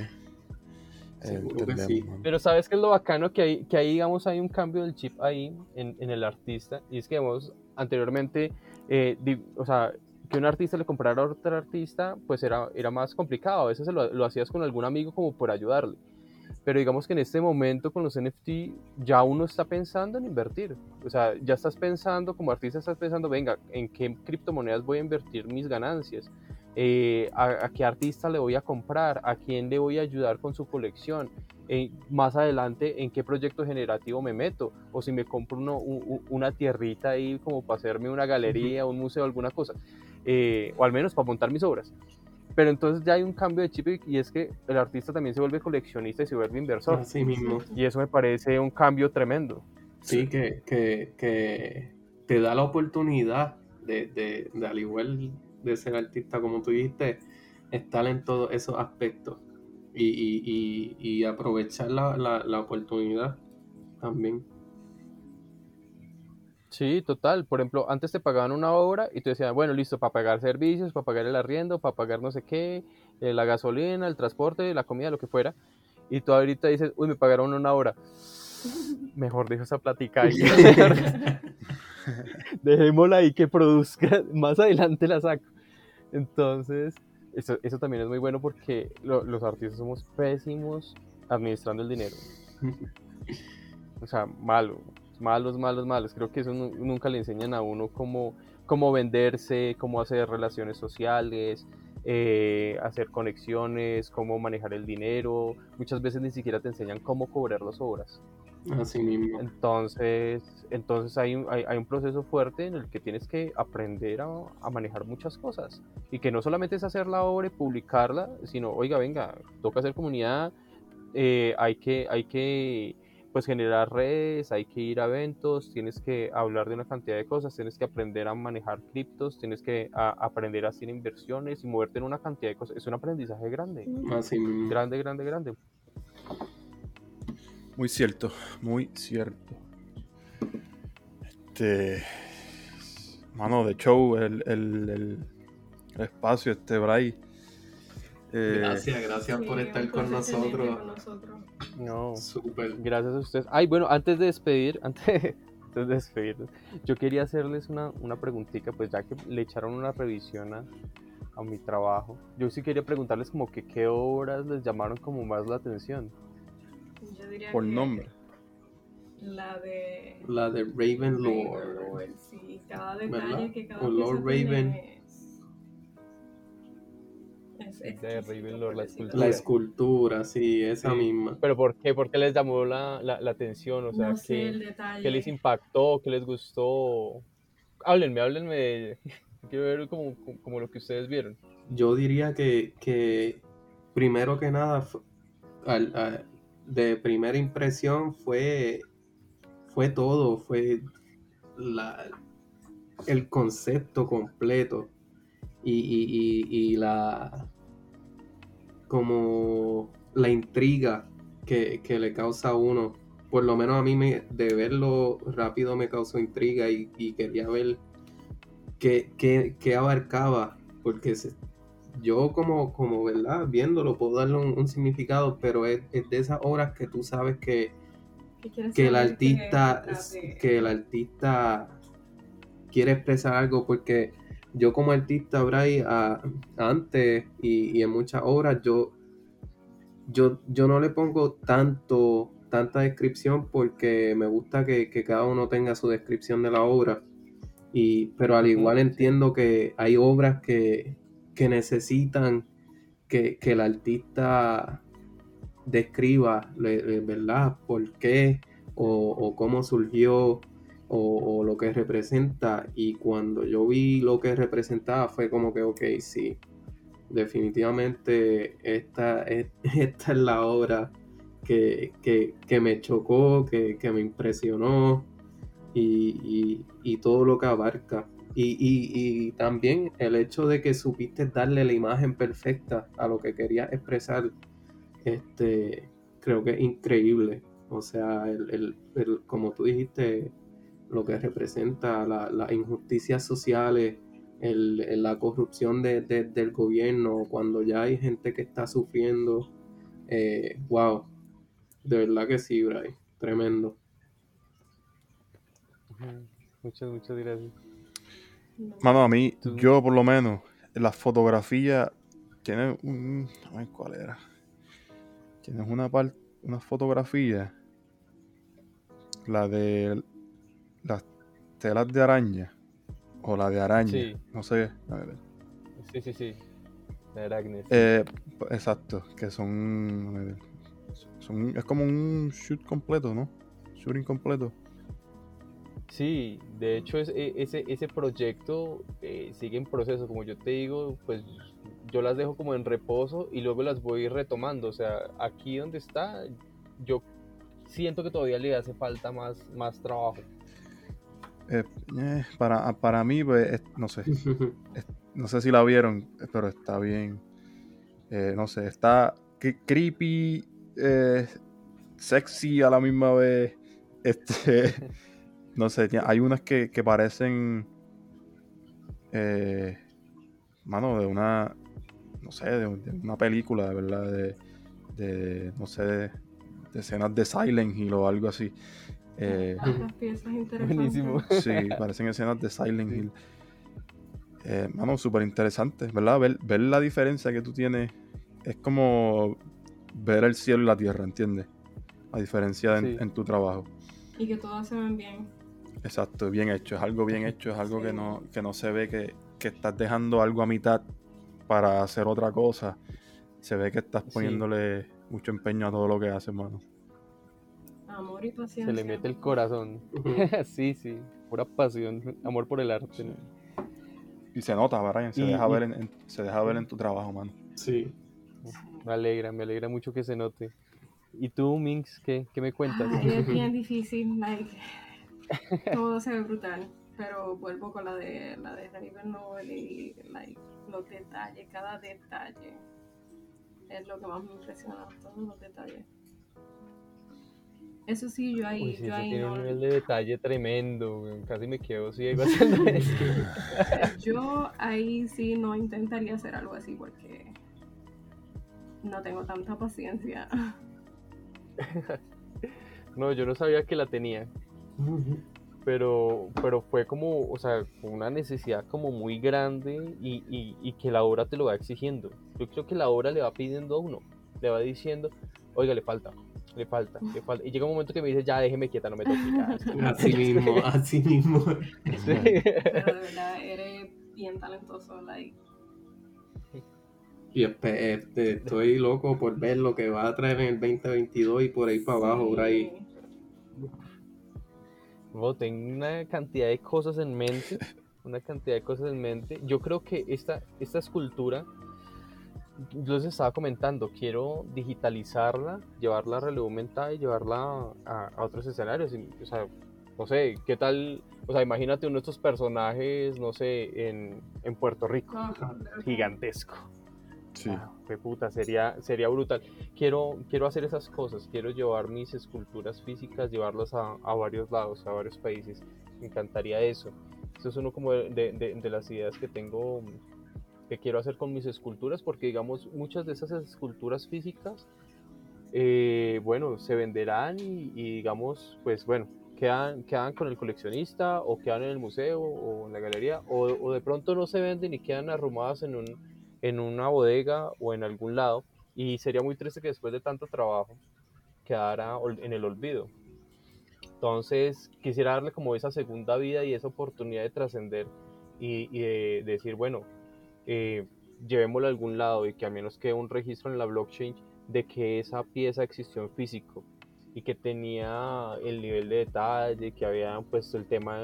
Seguro que Entendemos, sí. mano. Pero sabes que es lo bacano que hay, que ahí, digamos, hay un cambio del chip ahí en, en el artista. Y es que, digamos, anteriormente, eh, di- o sea, que un artista le comprara a otro artista, pues era, era más complicado. A veces lo, lo hacías con algún amigo como por ayudarle. Pero digamos que en este momento con los NFT ya uno está pensando en invertir. O sea, ya estás pensando, como artista estás pensando, venga, ¿en qué criptomonedas voy a invertir mis ganancias? Eh, a, a qué artista le voy a comprar? ¿A quién le voy a ayudar con su colección? Eh, más adelante, ¿en qué proyecto generativo me meto? O si me compro uno- una tierrita ahí como para hacerme una galería, un museo, alguna cosa. Eh, o al menos para montar mis obras. Pero entonces ya hay un cambio de chip y- es que el artista también se vuelve coleccionista y se vuelve inversor. Así mismo. Y eso me parece un cambio tremendo. Sí, que, que, que te da la oportunidad de, de, de, al igual de ser artista, como tú dijiste, estar en todos esos aspectos y, y, y, y aprovechar la, la, la oportunidad también. Sí, total. Por ejemplo, antes te pagaban una obra y tú decías, bueno, listo, para pagar servicios, para pagar el arriendo, para pagar no sé qué, eh, la gasolina, el transporte, la comida, lo que fuera. Y tú ahorita dices, uy, me pagaron una hora. (laughs) Mejor dejo esa plática ahí. (laughs) Dejémosla ahí que produzca. (laughs) Más adelante la saco. Entonces, eso, eso también es muy bueno porque lo- los artistas somos pésimos administrando el dinero. O sea, malo, malos, malos, malos. Creo que eso nu- nunca le enseñan a uno cómo, cómo venderse, cómo hacer relaciones sociales, eh, hacer conexiones, cómo manejar el dinero. Muchas veces ni siquiera te enseñan cómo cobrar las obras. Así mismo. Entonces, entonces hay, un, hay, hay un proceso fuerte en el que tienes que aprender a, a manejar muchas cosas. Y que no solamente es hacer la obra y publicarla, sino, oiga, venga, toca hacer comunidad, eh, hay que, hay que pues generar redes, hay que ir a eventos, tienes que hablar de una cantidad de cosas, tienes que aprender a manejar criptos, tienes que a- aprender a hacer inversiones y moverte en una cantidad de cosas. Es un aprendizaje grande, Así mismo. grande, grande, grande. Muy cierto, muy cierto. Este. Mano, de show, el, el, el, el espacio, este, Bray. Eh, Gracias, gracias por estar con nosotros. con nosotros. No, Súper. gracias a ustedes. Ay, bueno, antes de despedir, (laughs) antes, antes de despedirnos, yo quería hacerles una, una preguntita, pues ya que le echaron una revisión a, a mi trabajo. Yo sí quería preguntarles como que qué obras les llamaron como más la atención. Yo diría por que nombre. La de La de Raven sí, cada ¿Verdad? que cada tiene Raven. De por la escultura. La escultura, sí, esa Sí. misma. Pero ¿por qué? ¿Por qué les llamó la, la, la atención? O sea, no sé ¿qué, el detalle. qué les impactó? ¿Qué les gustó? Háblenme, háblenme. de- (laughs) Quiero ver como, como lo que ustedes vieron. Yo diría que, que primero que nada, al- a- de primera impresión fue, fue todo, fue la, el concepto completo y, y- y- y la como la intriga que, que le causa a uno. Por lo menos a mí me, de verlo rápido me causó intriga y, y quería ver qué, qué- qué abarcaba, porque se- yo como, como, ¿verdad? Viéndolo puedo darle un, un significado, pero es, es de esas obras que tú sabes que, ¿Qué quieres que el artista, de- que el artista quiere expresar algo, porque yo como artista, Bray, a- antes y, y en muchas obras, yo, yo, yo no le pongo tanto, tanta descripción porque me gusta que, que cada uno tenga su descripción de la obra. Y, pero al igual entiendo que hay obras que, que necesitan que, que el artista describa, le- le- ¿verdad? ¿Por qué? O, o cómo surgió, o, lo que representa. Y cuando yo vi lo que representaba, fue como que, ok, sí, definitivamente esta es, (laughs) esta es la obra que, que- que me chocó, que, que me impresionó y, y- todo lo que abarca. Y, y- y también el hecho de que supiste darle la imagen perfecta a lo que querías expresar, este, creo que es increíble. O sea, el, el- el- como tú dijiste, lo que representa la- las injusticias sociales, el- el- la corrupción de- de- del gobierno, cuando ya hay gente que está sufriendo. eh, wow, de verdad que sí, Bray, tremendo. Muchas, muchas gracias. No. Mano, a mí, Tú- yo por lo menos, la fotografía tiene un. Ay, ¿cuál era? Tienes una parte, una fotografía, la de las telas de araña, o la de araña, Sí. no sé. a ver. Sí, sí, sí. La Aracnes. Eh, exacto, que son, a ver, son. Es como un shoot completo, ¿no? Shooting completo. Sí, de hecho es- e- ese, ese proyecto eh, sigue en proceso, como yo te digo, pues yo las dejo como en reposo y luego las voy retomando, o sea, aquí donde está, yo siento que todavía le hace falta más, más trabajo. Eh, eh, para, para mí, pues, es- no sé. (laughs) No sé si la vieron, pero está bien. Eh, no sé, está cre- creepy, eh, sexy a la misma vez. (laughs) Este, no sé, hay unas que, que parecen, eh, mano, de una, no sé, de, de una película, de verdad, de, de, no sé, de, de escenas de Silent Hill o algo así. Eh, Tantas piezas interesantes. Buenísimo. (laughs) Sí, parecen escenas de Silent Hill. Eh, mano, súper interesante, ¿verdad? Ver, ver la diferencia que tú tienes es como ver el cielo y la tierra, ¿entiendes? La diferencia en, Sí. en tu trabajo. Y que todas se ven bien. Exacto, bien hecho. Es algo bien hecho, es algo que, no, que no se ve que, que estás dejando algo a mitad para hacer otra cosa. Se ve que estás Sí. poniéndole mucho empeño a todo lo que haces, mano. Amor y Se paciencia. le mete el corazón. (laughs) Sí, sí, pura pasión, amor por el arte. ¿no? Y se nota, Brian, se, Y- deja, y- ver en, en- se deja ver en tu trabajo, mano. Sí. Me alegra, me alegra mucho que se note. ¿Y tú, Minx, qué, qué me cuentas? Ay, es bien (laughs) difícil, like, todo se ve brutal, pero vuelvo con la de la de Ravenlord y like, los detalles, cada detalle es lo que más me impresiona, todos los detalles. Eso sí, yo ahí, Uy, sí, yo eso ahí tiene no. un nivel de detalle tremendo. Casi me quedo ciego haciendo (laughs) esto. Yo ahí sí no intentaría hacer algo así porque no tengo tanta paciencia. (laughs) No, yo no sabía que la tenía, pero, pero fue como, o sea, una necesidad como muy grande y, y, y que la obra te lo va exigiendo. Yo creo que la obra le va pidiendo a uno, le va diciendo, oiga, le falta, le falta, le falta. Y llega un momento que me dice, ya déjeme quieta, no me toque. ya, Así mismo, (laughs) así mismo. Sí. Pero de verdad eres bien talentoso, like. Y espe- este, estoy loco por ver lo que va a traer en el 2022 y por ahí para abajo, por ahí. No, tengo una cantidad de cosas en mente, una cantidad de cosas en mente. Yo creo que esta, esta escultura, yo les estaba comentando, quiero digitalizarla, llevarla a realidad aumentada y llevarla a, a otros escenarios. Y, o sea, no sé, ¿qué tal? O sea, imagínate uno de estos personajes, no sé, en, en Puerto Rico, gigantesco. Sí. Ah, fue puta, sería, sería brutal. Quiero, quiero hacer esas cosas, quiero llevar mis esculturas físicas, llevarlas a, a varios lados, a varios países. Me encantaría eso. Eso es uno como de- de las ideas que tengo, que quiero hacer con mis esculturas, porque digamos, muchas de esas esculturas físicas, eh, bueno, se venderán y, y, digamos, pues bueno, quedan, quedan con el coleccionista o quedan en el museo o en la galería, o, o de pronto no se venden y quedan arrumadas en un en una bodega o en algún lado y sería muy triste que después de tanto trabajo quedara en el olvido. Entonces quisiera darle como esa segunda vida y esa oportunidad de trascender y, y de, decir, bueno, eh, llevémoslo a algún lado y que al menos quede un registro en la blockchain de que esa pieza existió en físico y que tenía el nivel de detalle, que había puesto el tema,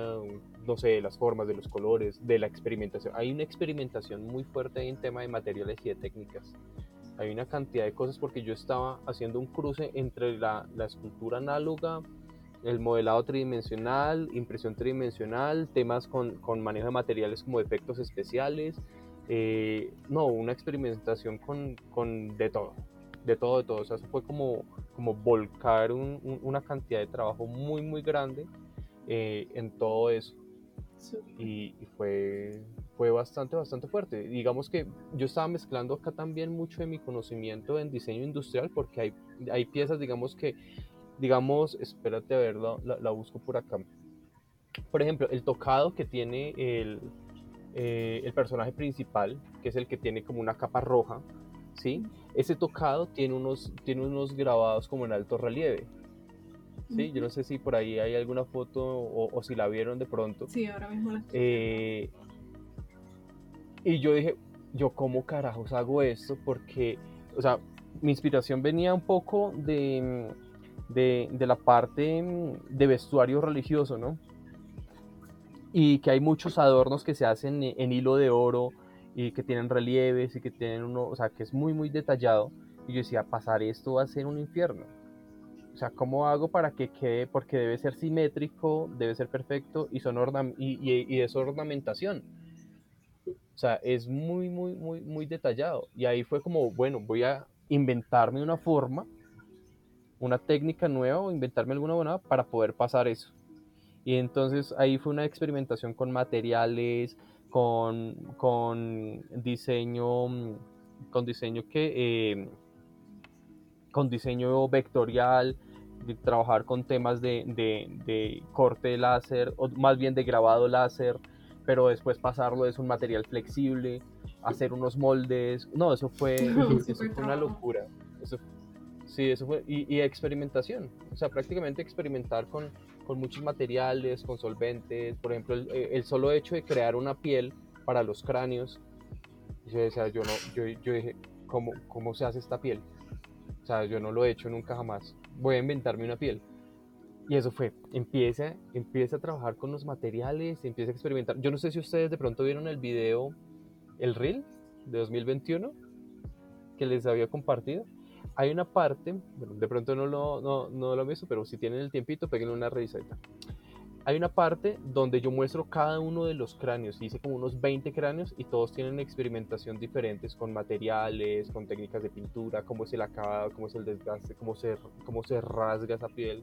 no sé, de las formas, de los colores, de la experimentación. Hay una experimentación muy fuerte en tema de materiales y de técnicas. Hay una cantidad de cosas porque yo estaba haciendo un cruce entre la, la escultura análoga, el modelado tridimensional, impresión tridimensional, temas con, con manejo de materiales como efectos especiales. Eh, no, una experimentación con, con de todo, de todo, de todo. O sea, eso fue como, como volcar un- un- una cantidad de trabajo muy, muy grande eh, en todo eso y, y fue, fue bastante, bastante fuerte. Digamos que yo estaba mezclando acá también mucho de mi conocimiento en diseño industrial porque hay, hay piezas, digamos que, digamos, espérate a ver, la, la- la busco por acá. Por ejemplo, el tocado que tiene el, eh, el personaje principal, que es el que tiene como una capa roja, ¿sí? Ese tocado tiene unos, tiene unos grabados como en alto relieve. Sí, yo no sé si por ahí hay alguna foto o, o si la vieron de pronto. Sí, ahora mismo la estoy Eh, y yo dije, yo cómo carajos hago esto porque, o sea, mi inspiración venía un poco de, de, de la parte mm, de vestuario religioso, ¿no? Y que hay muchos adornos que se hacen en, en hilo de oro y que tienen relieves y que tienen uno, o sea, que es muy, muy detallado. Y yo decía, pasar esto va a ser un infierno. O sea, ¿cómo hago para que quede? Porque debe ser simétrico, debe ser perfecto y, son y, y- y es ornamentación. O sea, es muy, muy, muy, muy detallado. Y ahí fue como, bueno, voy a inventarme una forma, una técnica nueva o inventarme alguna buena para poder pasar eso. Y entonces ahí fue una experimentación con materiales, con, con diseño, mm, con diseño que... eh, con diseño vectorial, de trabajar con temas de, de- de corte láser, o más bien de grabado láser, pero después pasarlo es un material flexible, hacer unos moldes. No, eso fue, (laughs) eso fue una locura. Eso, sí, eso fue. Y, y experimentación. O sea, prácticamente experimentar con, con muchos materiales, con solventes. Por ejemplo, el, el solo hecho de crear una piel para los cráneos. Yo decía, yo no, yo, yo dije, ¿cómo, ¿cómo se hace esta piel? O sea, yo no lo he hecho nunca jamás. Voy a inventarme una piel. Y eso fue, empieza, empieza a trabajar con los materiales, empieza a experimentar. Yo no sé si ustedes de pronto vieron el video, el reel de 2021, que les había compartido. Hay una parte, bueno, de pronto no lo, no, no lo han visto, pero si tienen el tiempito, peguen una revisadita. Hay una parte donde yo muestro cada uno de los cráneos, hice como unos 20 cráneos y todos tienen experimentación diferentes con materiales, con técnicas de pintura, cómo es el acabado, cómo es el desgaste, cómo se, cómo se rasga esa piel.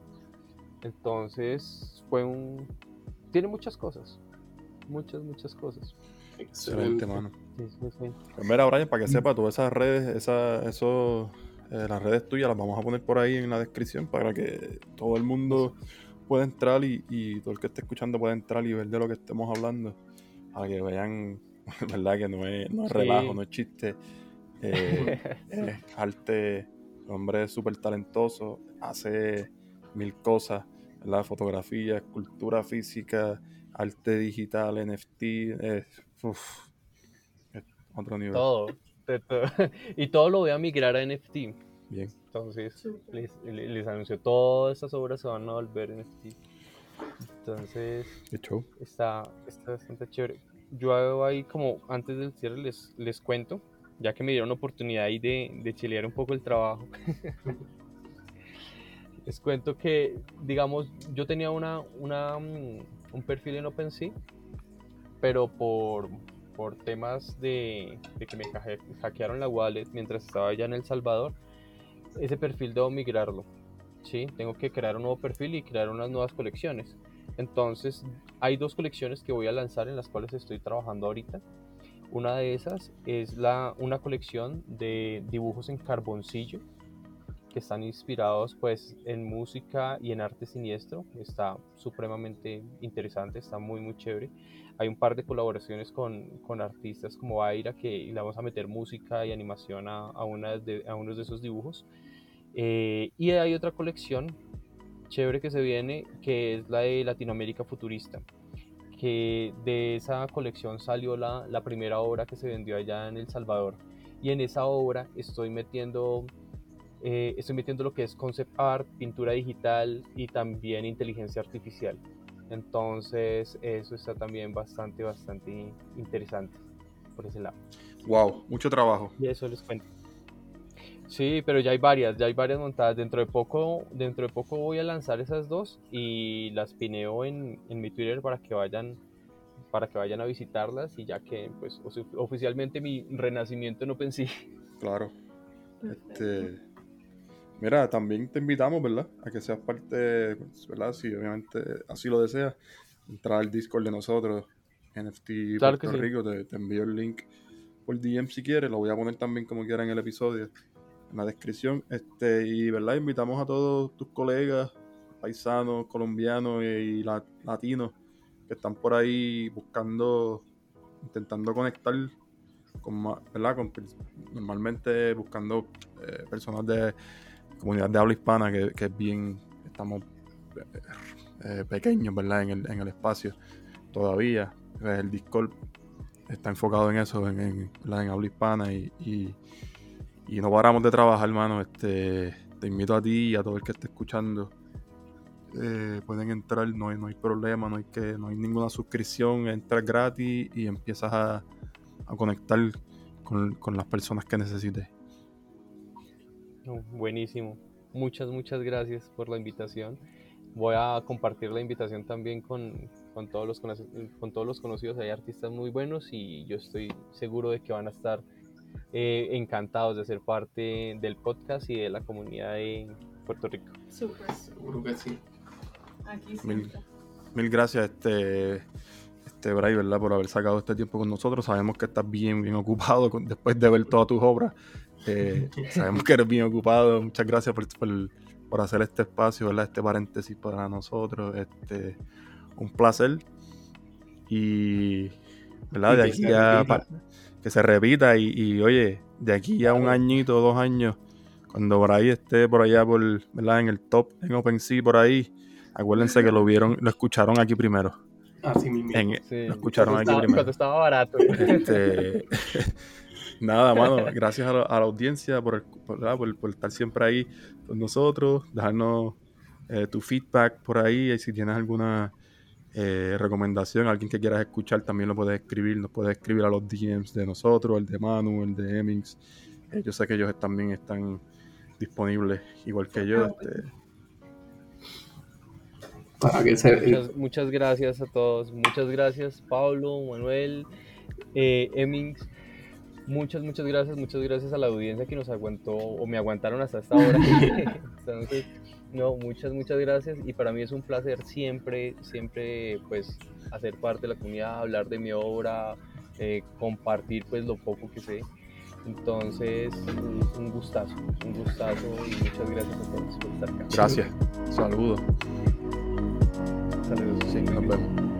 Entonces fue un... Tiene muchas cosas, muchas, muchas cosas. Excelente, mano. Sí, sí, sí. Mira, Brian, para que sepa, todas esas redes, esa, eso, eh, las redes tuyas las vamos a poner por ahí en la descripción para que todo el mundo pueda entrar y, y todo el que esté escuchando pueda entrar y ver de lo que estemos hablando. Para que vean, (laughs) ¿verdad? Que no es, no es Sí. relajo, no es chiste. (laughs) Eh, es arte, el hombre es súper talentoso, hace mil cosas, ¿verdad? Fotografía, escultura física, arte digital, NFT, es, uf, es otro nivel. todo, de todo. (laughs) Y todo lo voy a migrar a NFT. Bien. Entonces, les, les, les anuncio, todas estas obras se van a volver NFT. Entonces, está, está bastante chévere. Yo hago ahí como, antes del cierre les, les cuento, ya que me dieron oportunidad ahí de, de chilear un poco el trabajo. (laughs) les cuento que, digamos, yo tenía una, una, mm, un perfil en OpenSea, pero por, por temas de, que me hack- hackearon la wallet mientras estaba allá en El Salvador, ese perfil debo migrarlo. ¿sí? Tengo que crear un nuevo perfil y crear unas nuevas colecciones. Entonces, hay dos colecciones que voy a lanzar en las cuales estoy trabajando ahorita. Una de esas es la, una colección de dibujos en carboncillo que están inspirados pues en música y en arte siniestro. Está supremamente interesante, está muy muy chévere. Hay un par de colaboraciones con, con artistas como Aira que le vamos a meter música y animación a, a, una de, a unos de esos dibujos. Eh, y hay otra colección chévere que se viene, que es la de Latinoamérica Futurista, que de esa colección salió la, la primera obra que se vendió allá en El Salvador. Y en esa obra estoy metiendo, eh, estoy metiendo lo que es concept art, pintura digital y también inteligencia artificial. Entonces eso está también bastante, bastante interesante por ese lado. Wow, mucho trabajo. Y eso les cuento. Sí, pero ya hay varias, ya hay varias montadas. Dentro de poco, dentro de poco voy a lanzar esas dos y las pineo en, en mi Twitter para que vayan, para que vayan a visitarlas y ya que pues ofi- oficialmente mi renacimiento en OpenSea. Claro. Este, mira, también te invitamos, ¿verdad? A que seas parte, pues, ¿verdad? Si obviamente así lo deseas, entrar al Discord de nosotros, NFT Claro Puerto sí. Rico, te, te envío el link por DM si quieres, lo voy a poner también como quiera en el episodio, en la descripción. Este, y, ¿verdad? Invitamos a todos tus colegas, paisanos, colombianos y la- latinos que están por ahí buscando, intentando conectar con ¿verdad? Con normalmente buscando eh, personas de comunidad de habla hispana que, es bien, estamos eh, eh, pequeños, ¿verdad? En el, en el espacio todavía. Pues el Discord está enfocado en eso, en, en, habla hispana y, y, y no paramos de trabajar, hermano. Este, te invito a ti y a todo el que esté escuchando. Eh, pueden entrar, no hay, no hay problema, no hay, que, no hay ninguna suscripción, entras gratis y empiezas a, a conectar con, con las personas que necesites. Buenísimo. Muchas, muchas gracias por la invitación. Voy a compartir la invitación también con, con todos, los, con todos los conocidos. Hay artistas muy buenos y yo estoy seguro de que van a estar eh, encantados de ser parte del podcast y de la comunidad de Puerto Rico. Súper. Seguro que sí. Aquí Mil-. Mil gracias, este, este Bray, ¿verdad? Por haber sacado este tiempo con nosotros. Sabemos que estás bien, bien ocupado con- después de ver todas tus obras. Eh, sabemos que eres bien ocupado. Muchas gracias por, por- por hacer este espacio, ¿verdad? Este paréntesis para nosotros. Este, un placer. Y, ¿verdad? De aquí se a repita. pa- que se repita. Y, y, oye, de aquí a un añito, dos años, cuando Bray esté por allá, por, ¿verdad? En el top, en OpenSea, por ahí. Acuérdense que lo vieron, lo escucharon aquí primero. Así mismo. En- Sí, lo escucharon aquí estaba, primero. cuando estaba barato. Este, (laughs) nada, mano, (laughs) gracias a la, a la audiencia por, el- por, ¿verdad? por- por estar siempre ahí con nosotros, dejarnos eh, tu feedback por ahí, y si tienes alguna eh, recomendación, alguien que quieras escuchar, también lo puedes escribir, nos puedes escribir a los DMs de nosotros, el de Manu, el de Hemmings. Eh, yo sé que ellos también están disponibles, igual que yo. Este, Para que se Muchas, muchas gracias a todos. Muchas gracias, Pablo, Manuel, eh, Emmings. Muchas, muchas gracias, muchas gracias a la audiencia que nos aguantó o me aguantaron hasta esta hora. (laughs) Entonces, no, muchas, muchas gracias y para mí es un placer siempre, siempre pues hacer parte de la comunidad, hablar de mi obra, eh, compartir pues lo poco que sé. Entonces, un, gustazo, un gustazo y muchas gracias a todos por estar acá. Gracias. Saludos. Saludos. Sí, nos vemos.